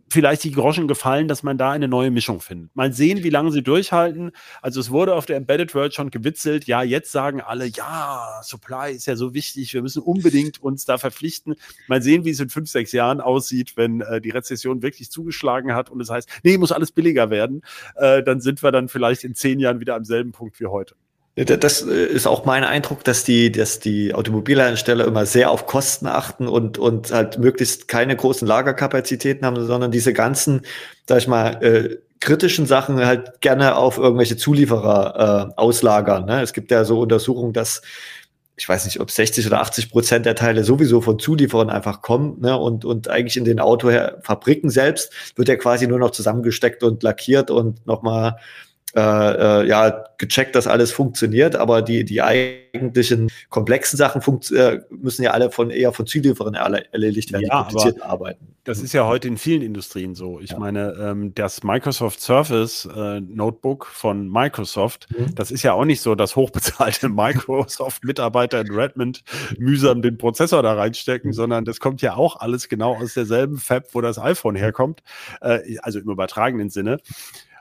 vielleicht die Groschen gefallen, dass man da eine neue Mischung findet. Mal sehen, wie lange sie durchhalten. Also es wurde auf der Embedded World schon gewitzelt. Ja, jetzt sagen alle, ja, Supply ist ja so wichtig. Wir müssen unbedingt uns da verpflichten. Mal sehen, wie es in fünf, sechs Jahren aussieht, wenn äh, die Rezession wirklich zugeschlagen hat und es heißt, nee, muss alles billiger werden. Äh, dann sind wir dann vielleicht in zehn Jahren wieder am selben Punkt wie heute. Das äh, ist auch mein Eindruck, dass die, dass die Automobilhersteller immer sehr auf Kosten achten und, und halt möglichst keine großen Lagerkapazitäten haben, sondern diese ganzen, sag ich mal, äh, kritischen Sachen halt gerne auf irgendwelche Zulieferer äh, auslagern. Ne? Es gibt ja so Untersuchungen, dass ich weiß nicht, ob 60 oder 80 Prozent der Teile sowieso von Zulieferern einfach kommen, ne? Und, und eigentlich in den Autofabriken selbst wird ja quasi nur noch zusammengesteckt und lackiert und nochmal äh, äh, ja, gecheckt, dass alles funktioniert, aber die, die eigentlichen komplexen Sachen äh, müssen ja alle von eher von Zulieferern erledigt werden, ja, die komplizierten Arbeiten. Das ist ja heute in vielen Industrien so. Ich ja. meine, ähm, das Microsoft Surface äh, Notebook von Microsoft, mhm. das ist ja auch nicht so, dass hochbezahlte Microsoft-Mitarbeiter in Redmond mühsam den Prozessor da reinstecken, mhm. sondern das kommt ja auch alles genau aus derselben Fab, wo das iPhone herkommt, äh, also im übertragenen Sinne.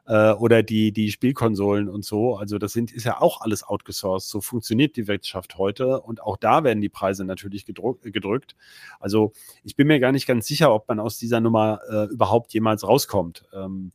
Äh, oder die, die Spielkonsolen und so. Also das sind, ist ja auch alles outgesourced. So funktioniert die Wirtschaft heute und auch da werden die Preise natürlich gedrückt. Also ich bin mir gar nicht ganz sicher, ob man aus dieser Nummer äh, überhaupt jemals rauskommt. Ähm,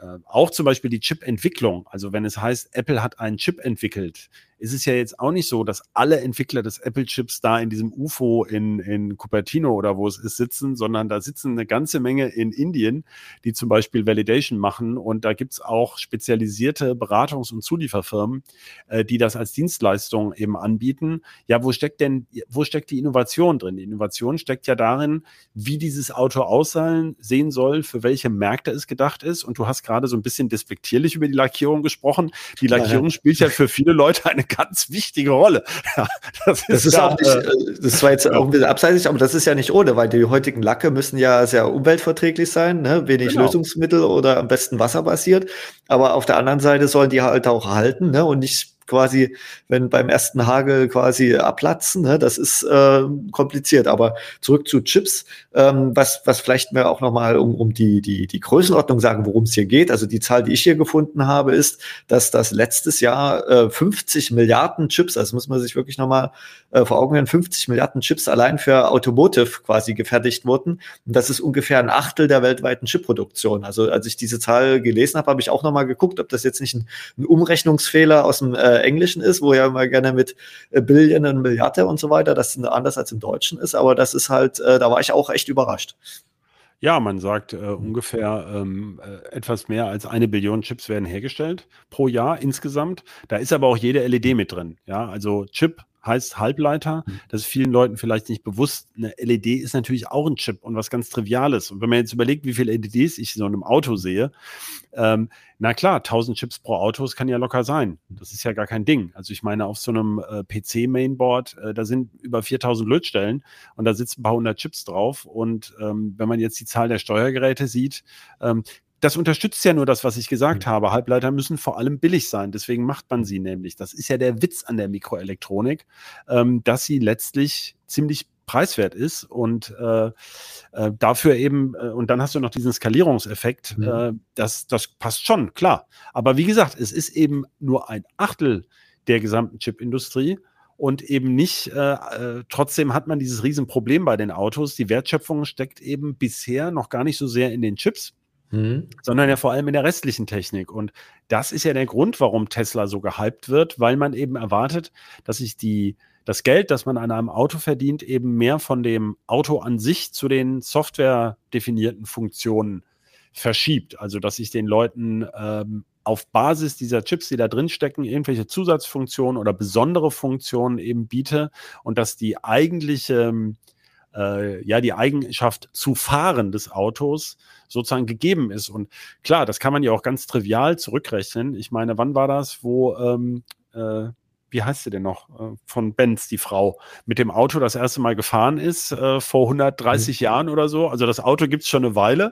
äh, auch zum Beispiel die Chip-Entwicklung. Also wenn es heißt, Apple hat einen Chip entwickelt, ist es ja jetzt auch nicht so, dass alle Entwickler des Apple-Chips da in diesem UFO in, in Cupertino oder wo es ist sitzen, sondern da sitzen eine ganze Menge in Indien, die zum Beispiel Validation machen. Und da gibt's auch spezialisierte Beratungs- und Zulieferfirmen, äh, die das als Dienstleistung eben anbieten. Ja, wo steckt denn, wo steckt die Innovation drin? Die Innovation steckt ja darin, wie dieses Auto aussehen sehen soll, für welche Märkte es gedacht ist. Und du hast gerade so ein bisschen despektierlich über die Lackierung gesprochen. Die Lackierung ja, ja. spielt ja für viele Leute eine ganz wichtige Rolle. Ja, das ist, das ist ja, auch nicht, äh, das war jetzt auch ein bisschen abseitig, aber das ist ja nicht ohne, weil die heutigen Lacke müssen ja sehr umweltverträglich sein, ne? wenig genau. Lösungsmittel oder am besten wasserbasiert. Aber auf der anderen Seite sollen die halt auch halten ne? und nicht quasi, wenn beim ersten Hagel quasi abplatzen. Ne? Das ist äh, kompliziert. Aber zurück zu Chips, ähm, was, was vielleicht mir auch nochmal um, um die, die, die Größenordnung sagen, worum es hier geht. Also die Zahl, die ich hier gefunden habe, ist, dass das letztes Jahr äh, 50 Milliarden Chips, also muss man sich wirklich nochmal äh, vor Augen führen, 50 Milliarden Chips allein für Automotive quasi gefertigt wurden. Und das ist ungefähr ein Achtel der weltweiten Chipproduktion. Also als ich diese Zahl gelesen habe, habe ich auch nochmal geguckt, ob das jetzt nicht ein, ein Umrechnungsfehler aus dem äh, Englischen ist, wo ja immer gerne mit äh, Billionen, Milliarden und so weiter, das anders als im Deutschen ist. Aber das ist halt, äh, da war ich auch echt überrascht. Ja, man sagt äh, ungefähr ähm, äh, etwas mehr als eine Billion Chips werden hergestellt pro Jahr insgesamt. Da ist aber auch jede LED mit drin. Ja, also Chip heißt Halbleiter. Mhm. Das ist vielen Leuten vielleicht nicht bewusst. Eine LED ist natürlich auch ein Chip und was ganz Triviales. Und wenn man jetzt überlegt, wie viele LEDs ich so in einem Auto sehe, ähm, na klar, 1000 Chips pro Auto, das kann ja locker sein. Das ist ja gar kein Ding. Also ich meine, auf so einem äh, PC-Mainboard, äh, da sind über 4000 Lötstellen und da sitzen ein paar hundert Chips drauf. Und ähm, wenn man jetzt die Zahl der Steuergeräte sieht, ähm, das unterstützt ja nur das, was ich gesagt mhm. habe. Halbleiter müssen vor allem billig sein. Deswegen macht man sie nämlich. Das ist ja der Witz an der Mikroelektronik, ähm, dass sie letztlich ziemlich preiswert ist und äh, äh, dafür eben, äh, und dann hast du noch diesen Skalierungseffekt, mhm. das, das passt schon, klar. Aber wie gesagt, es ist eben nur ein Achtel der gesamten Chipindustrie und eben nicht, äh, äh, trotzdem hat man dieses Riesenproblem bei den Autos. Die Wertschöpfung steckt eben bisher noch gar nicht so sehr in den Chips, Mhm. sondern ja vor allem in der restlichen Technik. Und das ist ja der Grund, warum Tesla so gehypt wird, weil man eben erwartet, dass sich die, das Geld, das man an einem Auto verdient, eben mehr von dem Auto an sich zu den softwaredefinierten Funktionen verschiebt. Also dass ich den Leuten ähm, auf Basis dieser Chips, die da drin stecken, irgendwelche Zusatzfunktionen oder besondere Funktionen eben biete und dass die eigentliche ähm, äh, ja die Eigenschaft zu fahren des Autos sozusagen gegeben ist. Und klar, das kann man ja auch ganz trivial zurückrechnen. Ich meine, wann war das, wo ähm, äh, wie heißt sie denn noch, äh, von Benz, die Frau, mit dem Auto das erste Mal gefahren ist, äh, vor 130 mhm. Jahren oder so. Also das Auto gibt's schon eine Weile.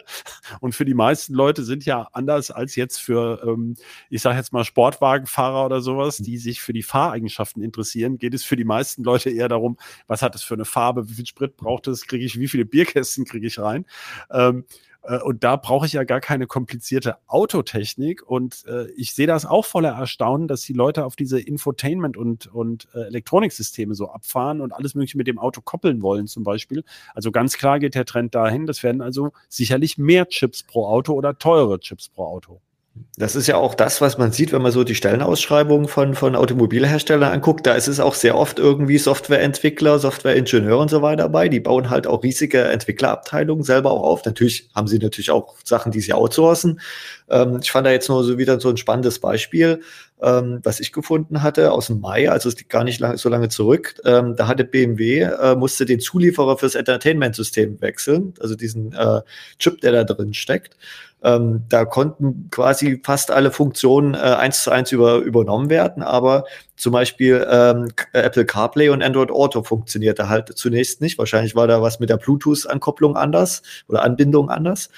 Und für die meisten Leute sind ja anders als jetzt für, ähm, ich sage jetzt mal, Sportwagenfahrer oder sowas, mhm. die sich für die Fahreigenschaften interessieren, geht es für die meisten Leute eher darum, was hat es für eine Farbe, wie viel Sprit braucht es, kriege ich, wie viele Bierkästen kriege ich rein. Ähm, äh, und da brauche ich ja gar keine komplizierte Autotechnik. Und äh, ich sehe das auch voller Erstaunen, dass die Leute auf diese Infotainment- und, und äh, Elektroniksysteme so abfahren und alles Mögliche mit dem Auto koppeln wollen, zum Beispiel. Also ganz klar geht der Trend dahin. Das werden also sicherlich mehr Chips pro Auto oder teure Chips pro Auto. Das ist ja auch das, was man sieht, wenn man so die Stellenausschreibungen von, von Automobilherstellern anguckt. Da ist es auch sehr oft irgendwie Softwareentwickler, Softwareingenieure und so weiter dabei. Die bauen halt auch riesige Entwicklerabteilungen selber auch auf. Natürlich haben sie natürlich auch Sachen, die sie outsourcen. Ähm, ich fand da jetzt nur so wieder so ein spannendes Beispiel, ähm, was ich gefunden hatte aus dem Mai, also es gar nicht lang, so lange zurück. Ähm, da hatte BMW, äh, musste den Zulieferer fürs Entertainment-System wechseln, also diesen äh, Chip, der da drin steckt. Ähm, da konnten quasi fast alle Funktionen äh, eins zu eins über, übernommen werden, aber zum Beispiel ähm, Apple CarPlay und Android Auto funktionierte halt zunächst nicht. Wahrscheinlich war da was mit der Bluetooth-Ankopplung anders oder Anbindung anders.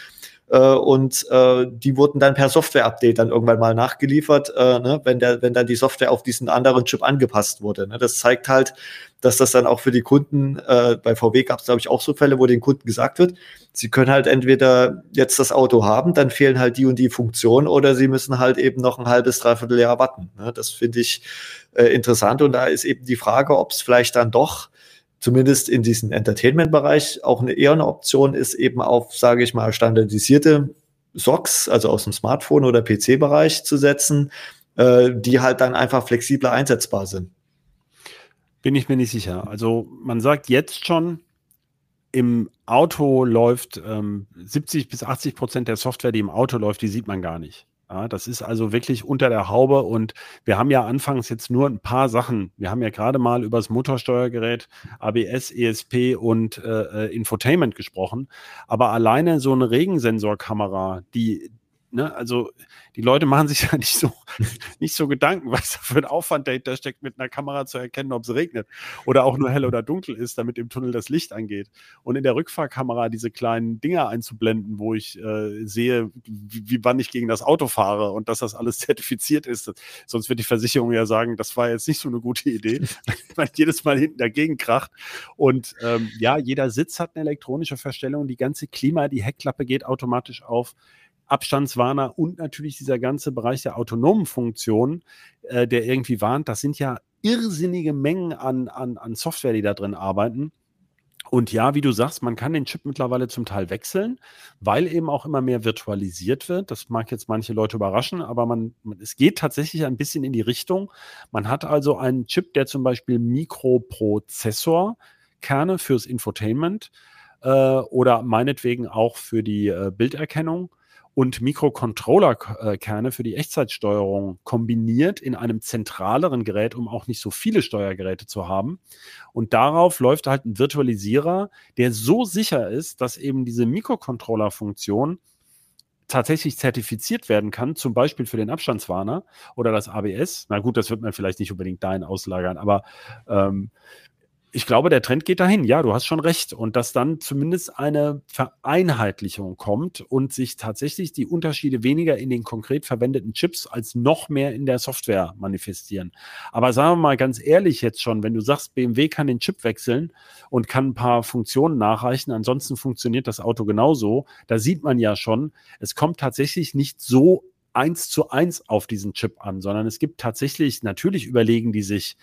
Äh, und äh, die wurden dann per Software-Update dann irgendwann mal nachgeliefert, äh, ne, wenn, der, wenn dann die Software auf diesen anderen Chip angepasst wurde. Ne? Das zeigt halt, dass das dann auch für die Kunden, äh, bei VW gab es, glaube ich, auch so Fälle, wo den Kunden gesagt wird, sie können halt entweder jetzt das Auto haben, dann fehlen halt die und die Funktionen, oder sie müssen halt eben noch ein halbes, dreiviertel Jahr warten. Ne? Das finde ich äh, interessant. Und da ist eben die Frage, ob es vielleicht dann doch zumindest in diesem Entertainment-Bereich auch eine eher eine Option ist, eben auf, sage ich mal, standardisierte SOCs, also aus dem Smartphone- oder PC-Bereich zu setzen, äh, die halt dann einfach flexibler einsetzbar sind. Bin ich mir nicht sicher. Also man sagt jetzt schon, im Auto läuft ähm, 70 bis 80 Prozent der Software, die im Auto läuft, die sieht man gar nicht. Ja, das ist also wirklich unter der Haube und wir haben ja anfangs jetzt nur ein paar Sachen. Wir haben ja gerade mal über das Motorsteuergerät, ABS, ESP und äh, äh, Infotainment gesprochen. Aber alleine so eine Regensensorkamera, die, ne, also die Leute machen sich ja nicht so, nicht so Gedanken, was da für ein Aufwand dahinter steckt, mit einer Kamera zu erkennen, ob es regnet oder auch nur hell oder dunkel ist, damit im Tunnel das Licht angeht. Und in der Rückfahrkamera diese kleinen Dinger einzublenden, wo ich äh, sehe, wie, wie, wann ich gegen das Auto fahre und dass das alles zertifiziert ist. Sonst wird die Versicherung ja sagen, das war jetzt nicht so eine gute Idee, weil jedes Mal hinten dagegen kracht. Und ähm, ja, jeder Sitz hat eine elektronische Verstellung, die ganze Klima, die Heckklappe geht automatisch auf. Abstandswarner und natürlich dieser ganze Bereich der autonomen Funktionen, äh, der irgendwie warnt, das sind ja irrsinnige Mengen an, an, an Software, die da drin arbeiten. Und ja, wie du sagst, man kann den Chip mittlerweile zum Teil wechseln, weil eben auch immer mehr virtualisiert wird. Das mag jetzt manche Leute überraschen, aber man, man, es geht tatsächlich ein bisschen in die Richtung. Man hat also einen Chip, der zum Beispiel Mikroprozessorkerne fürs Infotainment äh, oder meinetwegen auch für die äh, Bilderkennung und Mikrocontroller-Kerne für die Echtzeitsteuerung kombiniert in einem zentraleren Gerät, um auch nicht so viele Steuergeräte zu haben. Und darauf läuft halt ein Virtualisierer, der so sicher ist, dass eben diese Mikrocontroller-Funktion tatsächlich zertifiziert werden kann, zum Beispiel für den Abstandswarner oder das ABS. Na gut, das wird man vielleicht nicht unbedingt dahin auslagern, aber ähm, ich glaube, der Trend geht dahin. Ja, du hast schon recht. Und dass dann zumindest eine Vereinheitlichung kommt und sich tatsächlich die Unterschiede weniger in den konkret verwendeten Chips als noch mehr in der Software manifestieren. Aber sagen wir mal ganz ehrlich jetzt schon, wenn du sagst, BMW kann den Chip wechseln und kann ein paar Funktionen nachreichen, ansonsten funktioniert das Auto genauso, da sieht man ja schon, es kommt tatsächlich nicht so eins zu eins auf diesen Chip an, sondern es gibt tatsächlich, natürlich überlegen die sich,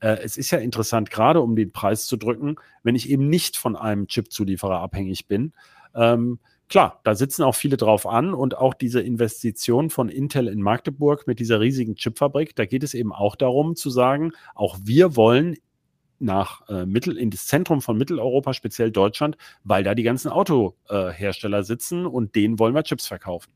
äh, es ist ja interessant, gerade um den Preis zu drücken, wenn ich eben nicht von einem Chip-Zulieferer abhängig bin. Ähm, klar, da sitzen auch viele drauf an und auch diese Investition von Intel in Magdeburg mit dieser riesigen Chipfabrik, da geht es eben auch darum zu sagen, auch wir wollen nach äh, Mittel in das Zentrum von Mitteleuropa, speziell Deutschland, weil da die ganzen Autohersteller äh, sitzen und denen wollen wir Chips verkaufen.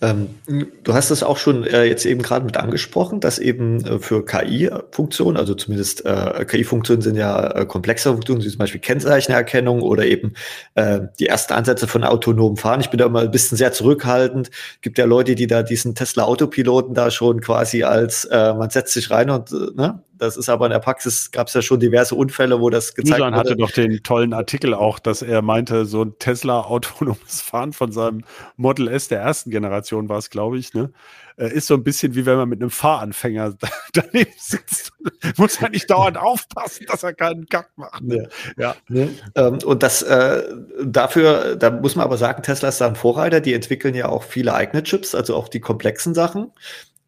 Ähm, du hast es auch schon äh, jetzt eben gerade mit angesprochen, dass eben äh, für KI-Funktionen, also zumindest äh, KI-Funktionen sind ja äh, komplexe Funktionen, wie zum Beispiel Kennzeichenerkennung oder eben äh, die ersten Ansätze von autonomem Fahren. Ich bin da immer ein bisschen sehr zurückhaltend. Gibt ja Leute, die da diesen Tesla-Autopiloten da schon quasi als äh, man setzt sich rein und ne, das ist aber in der Praxis, gab es ja schon diverse Unfälle, wo das gezeigt Susan wurde. hatte doch den tollen Artikel auch, dass er meinte, so ein Tesla autonomes Fahren von seinem Model S der ersten Generation war es, glaube ich, ne? Äh, ist so ein bisschen wie wenn man mit einem Fahranfänger daneben sitzt. Muss man nicht dauernd aufpassen, dass er keinen Kack macht. Ne? Ja. ja. Ähm, und das äh, dafür, da muss man aber sagen, Tesla ist da ein Vorreiter, die entwickeln ja auch viele eigene Chips, also auch die komplexen Sachen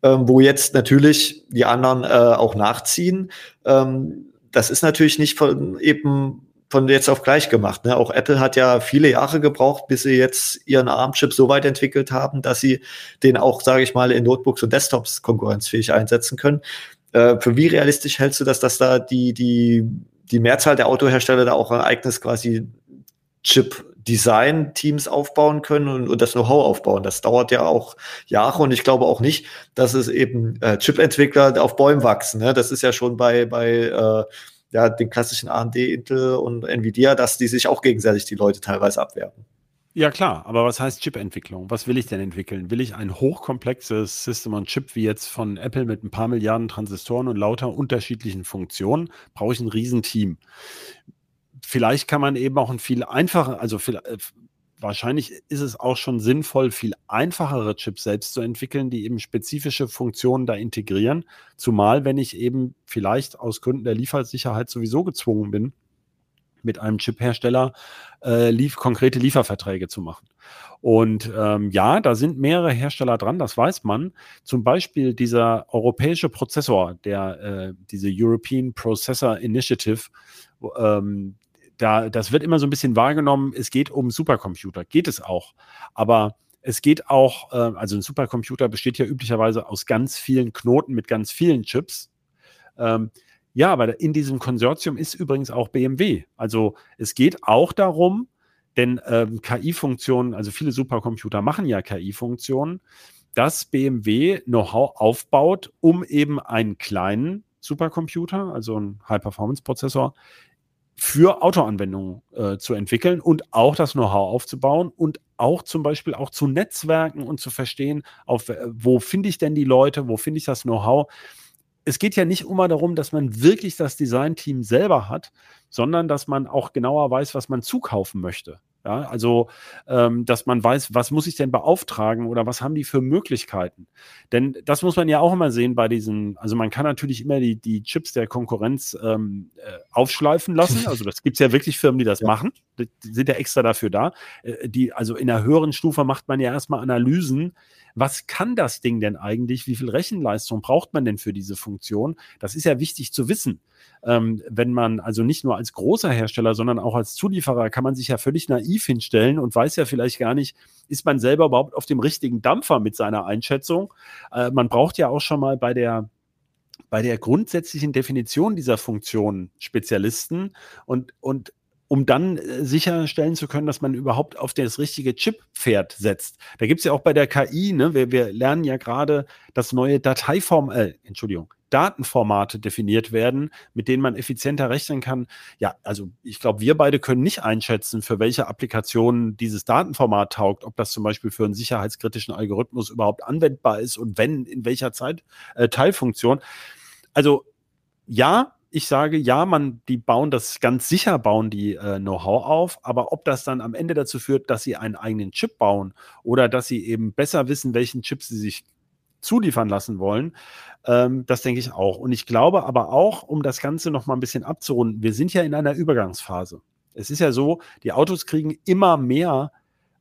ähm, wo jetzt natürlich die anderen äh, auch nachziehen. Ähm, das ist natürlich nicht von eben von jetzt auf gleich gemacht. Ne? Auch Apple hat ja viele Jahre gebraucht, bis sie jetzt ihren ARM-Chip so weit entwickelt haben, dass sie den auch, sage ich mal, in Notebooks und Desktops konkurrenzfähig einsetzen können. Äh, für wie realistisch hältst du das, dass da die, die, die Mehrzahl der Autohersteller da auch ein eigenes quasi Chip Design-Teams aufbauen können und, und das Know-how aufbauen. Das dauert ja auch Jahre und ich glaube auch nicht, dass es eben äh, Chip-Entwickler auf Bäumen wachsen. Ne? Das ist ja schon bei, bei äh, ja, den klassischen AMD, Intel und Nvidia, dass die sich auch gegenseitig die Leute teilweise abwerben. Ja, klar, aber was heißt Chip-Entwicklung? Was will ich denn entwickeln? Will ich ein hochkomplexes System on Chip wie jetzt von Apple mit ein paar Milliarden Transistoren und lauter unterschiedlichen Funktionen? Brauche ich ein Riesenteam vielleicht kann man eben auch ein viel einfacher, also viel, äh, wahrscheinlich ist es auch schon sinnvoll, viel einfachere Chips selbst zu entwickeln, die eben spezifische Funktionen da integrieren. Zumal, wenn ich eben vielleicht aus Gründen der Liefersicherheit sowieso gezwungen bin, mit einem Chiphersteller äh, lief, konkrete Lieferverträge zu machen. Und ähm, ja, da sind mehrere Hersteller dran, das weiß man. Zum Beispiel dieser europäische Prozessor, der äh, diese European Processor Initiative, ähm, da, das wird immer so ein bisschen wahrgenommen, es geht um Supercomputer. Geht es auch. Aber es geht auch, äh, also ein Supercomputer besteht ja üblicherweise aus ganz vielen Knoten mit ganz vielen Chips. Ähm, ja, aber in diesem Konsortium ist übrigens auch BMW. Also es geht auch darum, denn ähm, KI-Funktionen, also viele Supercomputer machen ja KI-Funktionen, dass BMW Know-how aufbaut, um eben einen kleinen Supercomputer, also einen High-Performance-Prozessor, für Autoanwendungen äh, zu entwickeln und auch das Know-how aufzubauen und auch zum Beispiel auch zu Netzwerken und zu verstehen, auf, äh, wo finde ich denn die Leute, wo finde ich das Know-how es geht ja nicht immer darum, dass man wirklich das Designteam selber hat, sondern dass man auch genauer weiß, was man zukaufen möchte. Ja, also, ähm, dass man weiß, was muss ich denn beauftragen oder was haben die für Möglichkeiten? Denn das muss man ja auch immer sehen bei diesen, also man kann natürlich immer die, die Chips der Konkurrenz ähm, äh, aufschleifen lassen. Also das gibt es ja wirklich Firmen, die das ja. machen. Die, sind ja extra dafür da. Äh, die, also in der höheren Stufe macht man ja erstmal Analysen, was kann das Ding denn eigentlich? Wie viel Rechenleistung braucht man denn für diese Funktion? Das ist ja wichtig zu wissen. Ähm, wenn man also nicht nur als großer Hersteller, sondern auch als Zulieferer kann man sich ja völlig naiv hinstellen und weiß ja vielleicht gar nicht, ist man selber überhaupt auf dem richtigen Dampfer mit seiner Einschätzung. Äh, man braucht ja auch schon mal bei der bei der grundsätzlichen Definition dieser Funktion Spezialisten und, und um dann äh, sicherstellen zu können, dass man überhaupt auf das richtige Chip-Pferd setzt. Da gibt es ja auch bei der KI, ne, wir, wir lernen ja gerade, dass neue Dateiform, äh, Entschuldigung, Datenformate definiert werden, mit denen man effizienter rechnen kann. Ja, also ich glaube, wir beide können nicht einschätzen, für welche Applikationen dieses Datenformat taugt, ob das zum Beispiel für einen sicherheitskritischen Algorithmus überhaupt anwendbar ist und wenn, in welcher Zeit äh, Teilfunktion. Also ja, ich sage, ja, man, die bauen das ganz sicher, bauen die äh, Know-how auf, aber ob das dann am Ende dazu führt, dass sie einen eigenen Chip bauen oder dass sie eben besser wissen, welchen Chip sie sich zuliefern lassen wollen, ähm, das denke ich auch. Und ich glaube aber auch, um das Ganze noch mal ein bisschen abzurunden, wir sind ja in einer Übergangsphase. Es ist ja so, die Autos kriegen immer mehr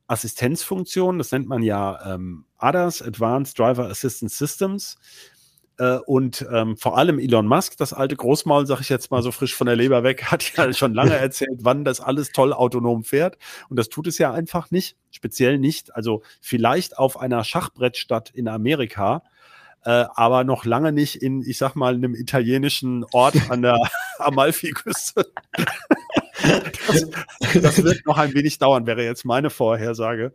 Assistenzfunktionen, das nennt man ja ähm, ADAS, Advanced Driver Assistance Systems. Äh, und ähm, vor allem Elon Musk, das alte Großmaul, sag ich jetzt mal so frisch von der Leber weg, hat ja schon lange erzählt, wann das alles toll autonom fährt. Und das tut es ja einfach nicht, speziell nicht. Also vielleicht auf einer Schachbrettstadt in Amerika, äh, aber noch lange nicht in, ich sag mal, einem italienischen Ort an der Amalfiküste. das, das wird noch ein wenig dauern, wäre jetzt meine Vorhersage.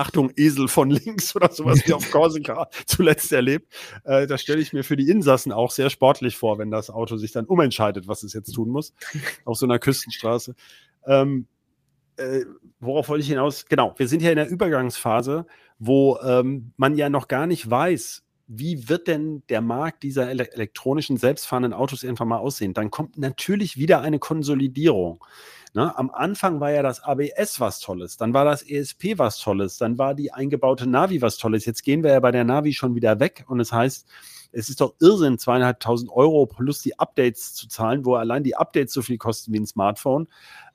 Achtung, Esel von links oder sowas wie auf Korsika zuletzt erlebt. Äh, das stelle ich mir für die Insassen auch sehr sportlich vor, wenn das Auto sich dann umentscheidet, was es jetzt tun muss, auf so einer Küstenstraße. Ähm, äh, worauf wollte ich hinaus? Genau, wir sind ja in der Übergangsphase, wo ähm, man ja noch gar nicht weiß, wie wird denn der Markt dieser ele elektronischen selbstfahrenden Autos irgendwann mal aussehen? Dann kommt natürlich wieder eine Konsolidierung. Ne? Am Anfang war ja das ABS was Tolles, dann war das ESP was Tolles, dann war die eingebaute Navi was Tolles. Jetzt gehen wir ja bei der Navi schon wieder weg und es heißt, es ist doch Irrsinn, zweieinhalbtausend Euro plus die Updates zu zahlen, wo allein die Updates so viel kosten wie ein Smartphone.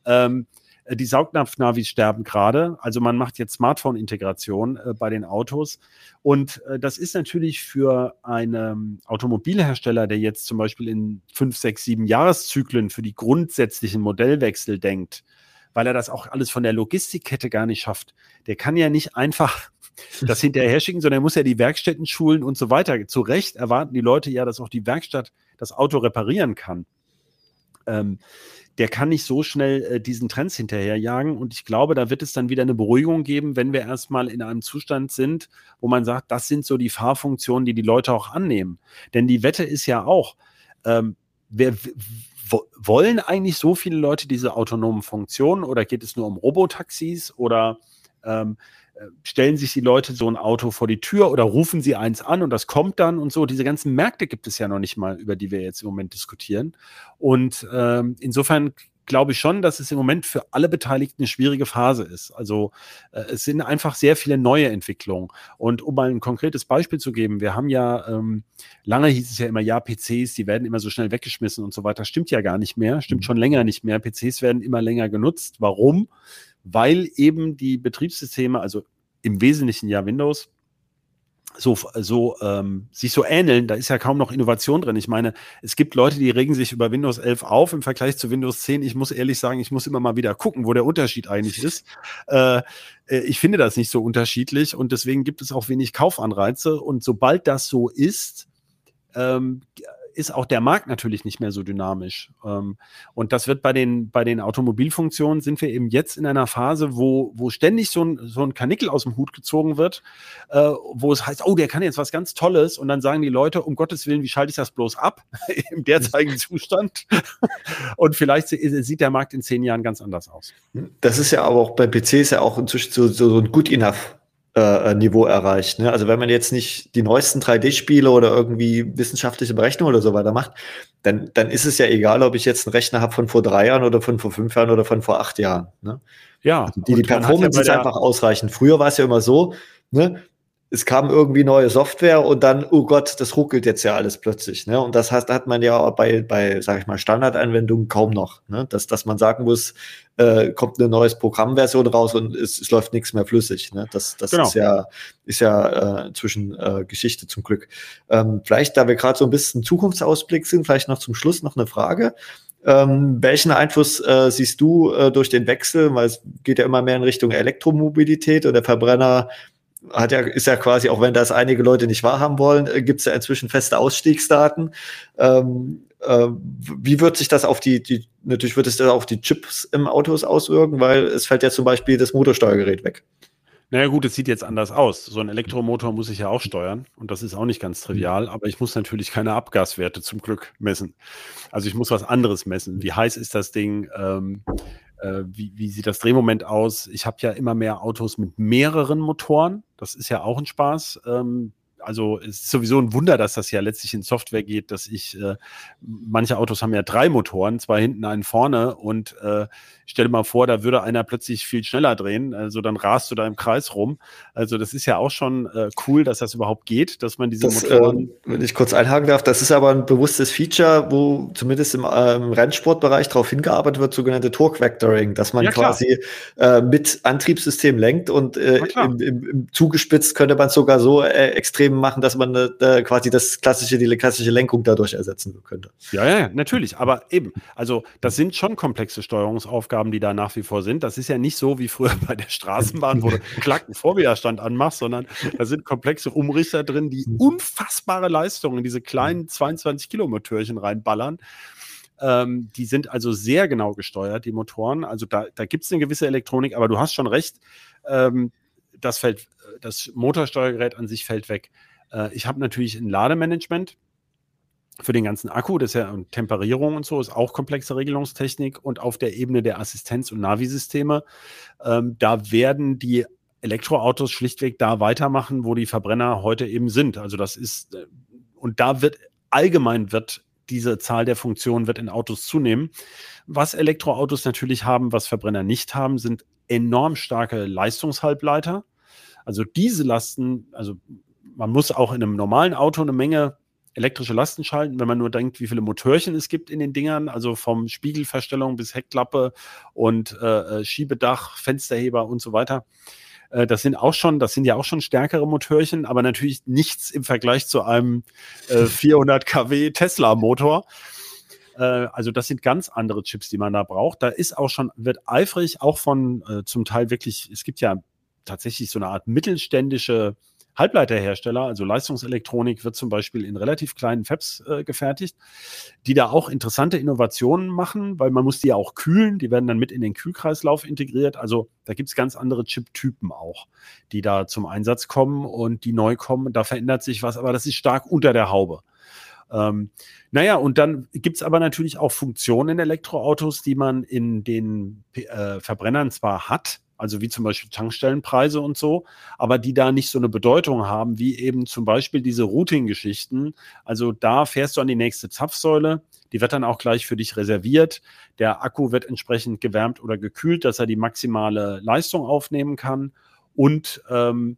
Ähm, äh, die Saugnapf-Navis sterben gerade. Also man macht jetzt Smartphone-Integration äh, bei den Autos. Und äh, das ist natürlich für einen Automobilhersteller, der jetzt zum Beispiel in fünf, sechs, sieben Jahreszyklen für die grundsätzlichen Modellwechsel denkt, weil er das auch alles von der Logistikkette gar nicht schafft. Der kann ja nicht einfach das hinterher schicken, sondern er muss ja die Werkstätten schulen und so weiter. Zu Recht erwarten die Leute ja, dass auch die Werkstatt das Auto reparieren kann. Ähm, der kann nicht so schnell äh, diesen Trends hinterherjagen. Und ich glaube, da wird es dann wieder eine Beruhigung geben, wenn wir erstmal in einem Zustand sind, wo man sagt, das sind so die Fahrfunktionen, die die Leute auch annehmen. Denn die Wette ist ja auch, ähm, wer, wollen eigentlich so viele Leute diese autonomen Funktionen oder geht es nur um Robotaxis oder ähm, äh, stellen sich die Leute so ein Auto vor die Tür oder rufen sie eins an und das kommt dann und so. Diese ganzen Märkte gibt es ja noch nicht mal, über die wir jetzt im Moment diskutieren. Und ähm, insofern glaube ich schon, dass es im Moment für alle Beteiligten eine schwierige Phase ist. Also äh, es sind einfach sehr viele neue Entwicklungen. Und um mal ein konkretes Beispiel zu geben, wir haben ja, ähm, lange hieß es ja immer, ja, PCs, die werden immer so schnell weggeschmissen und so weiter. Stimmt ja gar nicht mehr, stimmt mhm. schon länger nicht mehr. PCs werden immer länger genutzt. Warum? Weil eben die Betriebssysteme, also im Wesentlichen ja Windows, so, so ähm, sich so ähneln, da ist ja kaum noch Innovation drin. Ich meine, es gibt Leute, die regen sich über Windows 11 auf im Vergleich zu Windows 10. Ich muss ehrlich sagen, ich muss immer mal wieder gucken, wo der Unterschied eigentlich ist. Äh, äh, ich finde das nicht so unterschiedlich und deswegen gibt es auch wenig Kaufanreize. Und sobald das so ist, ähm, ist auch der Markt natürlich nicht mehr so dynamisch. Ähm, und das wird bei den, bei den Automobilfunktionen sind wir eben jetzt in einer Phase, wo, wo ständig so ein, so ein Kanickel aus dem Hut gezogen wird, äh, wo es heißt, oh, der kann jetzt was ganz Tolles. Und dann sagen die Leute, um Gottes Willen, wie schalte ich das bloß ab im derzeitigen Zustand? und vielleicht sieht der Markt in zehn Jahren ganz anders aus. Das ist ja aber auch bei PCs ja auch inzwischen so, so, so ein Good Enough äh, Niveau erreicht. Ne? Also wenn man jetzt nicht die neuesten 3D-Spiele oder irgendwie wissenschaftliche Berechnungen oder so weiter macht, dann, dann ist es ja egal, ob ich jetzt einen Rechner habe von vor drei Jahren oder von vor fünf Jahren oder von vor acht Jahren. Ne? Ja. Also die, die Performance ja ist einfach ausreichend. Früher war es ja immer so, ne? Es kam irgendwie neue Software und dann, oh Gott, das ruckelt jetzt ja alles plötzlich. Ne? Und das heißt, hat man ja bei, bei, sag ich mal, Standardanwendungen kaum noch. Ne? Dass, dass man sagen muss, äh, kommt eine neue Programmversion raus und es, es läuft nichts mehr flüssig. Ne? Das, das genau. ist ja, ist ja äh, zwischen äh, Geschichte zum Glück. Ähm, vielleicht, da wir gerade so ein bisschen Zukunftsausblick sind, vielleicht noch zum Schluss noch eine Frage. Ähm, welchen Einfluss äh, siehst du äh, durch den Wechsel? Weil es geht ja immer mehr in Richtung Elektromobilität und der Verbrenner hat ja, ist ja quasi, auch wenn das einige Leute nicht wahrhaben wollen, äh, gibt es ja inzwischen feste Ausstiegsdaten. Ähm, äh, wie wird sich das auf die, die, natürlich wird es das auf die Chips im Autos auswirken, weil es fällt ja zum Beispiel das Motorsteuergerät weg. Naja gut, es sieht jetzt anders aus. So ein Elektromotor muss ich ja auch steuern und das ist auch nicht ganz trivial, aber ich muss natürlich keine Abgaswerte zum Glück messen. Also ich muss was anderes messen. Wie heiß ist das Ding? Ähm, äh, wie, wie sieht das Drehmoment aus? Ich habe ja immer mehr Autos mit mehreren Motoren. Das ist ja auch ein Spaß. Ähm, also es ist sowieso ein Wunder, dass das ja letztlich in Software geht, dass ich, äh, manche Autos haben ja drei Motoren, zwei hinten, einen vorne und äh, stell dir mal vor, da würde einer plötzlich viel schneller drehen, also dann rast du da im Kreis rum. Also das ist ja auch schon äh, cool, dass das überhaupt geht, dass man diese das, Motoren. Äh, wenn ich kurz einhaken darf, das ist aber ein bewusstes Feature, wo zumindest im, äh, im Rennsportbereich darauf hingearbeitet wird, sogenannte Torque Vectoring, dass man ja, quasi äh, mit Antriebssystem lenkt und äh, im, im, im zugespitzt könnte man sogar so äh, extrem machen, dass man äh, quasi das klassische, die klassische Lenkung dadurch ersetzen könnte. Ja, ja, natürlich. Aber eben, also das sind schon komplexe Steuerungsaufgaben, die da nach wie vor sind. Das ist ja nicht so wie früher bei der Straßenbahn, wo du einen Klacken Vorwiderstand anmachst, sondern da sind komplexe Umrichter drin, die unfassbare Leistungen in diese kleinen 22 Kilomotörchen reinballern. Ähm, die sind also sehr genau gesteuert, die Motoren. Also da, da gibt es eine gewisse Elektronik, aber du hast schon recht. Ähm, das fällt, das Motorsteuergerät an sich fällt weg. Äh, ich habe natürlich ein Lademanagement für den ganzen Akku, das ist ja und Temperierung und so, ist auch komplexe Regelungstechnik und auf der Ebene der Assistenz- und Navisysteme, ähm, da werden die Elektroautos schlichtweg da weitermachen, wo die Verbrenner heute eben sind. Also das ist, äh, und da wird allgemein wird diese Zahl der Funktionen wird in Autos zunehmen. Was Elektroautos natürlich haben, was Verbrenner nicht haben, sind enorm starke Leistungshalbleiter. Also diese Lasten, also man muss auch in einem normalen Auto eine Menge elektrische Lasten schalten, wenn man nur denkt, wie viele Motörchen es gibt in den Dingern, also vom Spiegelverstellung bis Heckklappe und äh, äh Schiebedach, Fensterheber und so weiter. Äh, das sind auch schon, das sind ja auch schon stärkere Motörchen, aber natürlich nichts im Vergleich zu einem äh, 400 kW Tesla Motor. Äh, also das sind ganz andere Chips, die man da braucht. Da ist auch schon, wird eifrig auch von zum Teil wirklich, es gibt ja tatsächlich so eine Art mittelständische Halbleiterhersteller, also Leistungselektronik wird zum Beispiel in relativ kleinen Fabs äh, gefertigt, die da auch interessante Innovationen machen, weil man muss die ja auch kühlen, die werden dann mit in den Kühlkreislauf integriert. Also da gibt es ganz andere Chip-Typen auch, die da zum Einsatz kommen und die neu kommen. Da verändert sich was, aber das ist stark unter der Haube. Ähm, naja, und dann gibt es aber natürlich auch Funktionen in Elektroautos, die man in den äh, Verbrennern zwar hat, also wie zum Beispiel Tankstellenpreise und so, aber die da nicht so eine Bedeutung haben, wie eben zum Beispiel diese Routing-Geschichten. Also da fährst du an die nächste Zapfsäule, Die wird dann auch gleich für dich reserviert. Der Akku wird entsprechend gewärmt oder gekühlt, dass er die maximale Leistung aufnehmen kann. Und ähm,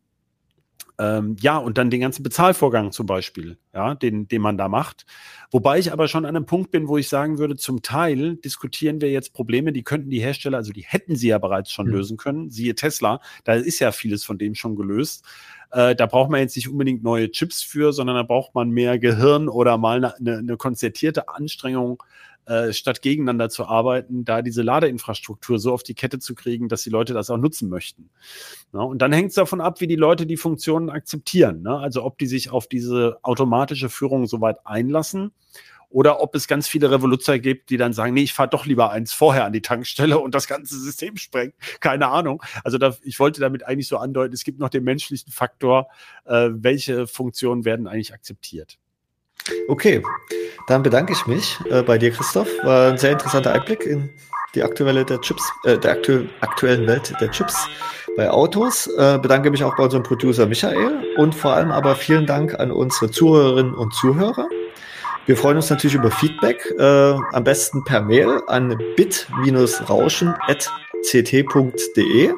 ähm, ja, und dann den ganzen Bezahlvorgang zum Beispiel, ja, den, den man da macht. Wobei ich aber schon an einem Punkt bin, wo ich sagen würde, zum Teil diskutieren wir jetzt Probleme, die könnten die Hersteller, also die hätten sie ja bereits schon mhm. lösen können. Siehe Tesla, da ist ja vieles von dem schon gelöst. Äh, da braucht man jetzt nicht unbedingt neue Chips für, sondern da braucht man mehr Gehirn oder mal eine, eine, eine konzertierte Anstrengung, äh, statt gegeneinander zu arbeiten, da diese Ladeinfrastruktur so auf die Kette zu kriegen, dass die Leute das auch nutzen möchten. Ja, und dann hängt es davon ab, wie die Leute die Funktionen akzeptieren. Ne? Also ob die sich auf diese automatische Führung soweit einlassen oder ob es ganz viele Revoluzer gibt, die dann sagen, nee, ich fahre doch lieber eins vorher an die Tankstelle und das ganze System sprengt. Keine Ahnung. Also da, ich wollte damit eigentlich so andeuten, es gibt noch den menschlichen Faktor, äh, welche Funktionen werden eigentlich akzeptiert. Okay, dann bedanke ich mich äh, bei dir, Christoph. War ein sehr interessanter Einblick in die aktuelle der Chips, äh, der aktu aktuellen Welt der Chips bei Autos. Äh, bedanke mich auch bei unserem Producer Michael und vor allem aber vielen Dank an unsere Zuhörerinnen und Zuhörer. Wir freuen uns natürlich über Feedback, äh, am besten per Mail an bit-rauschen.ct.de.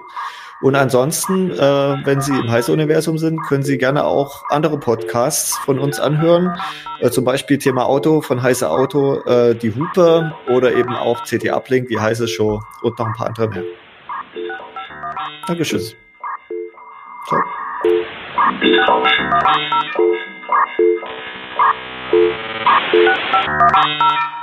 Und ansonsten, äh, wenn Sie im Heiße-Universum sind, können Sie gerne auch andere Podcasts von uns anhören. Äh, zum Beispiel Thema Auto von Heiße Auto, äh, die Hupe oder eben auch CT Uplink, die Heiße Show und noch ein paar andere mehr. Dankeschön. Ciao. Thank you.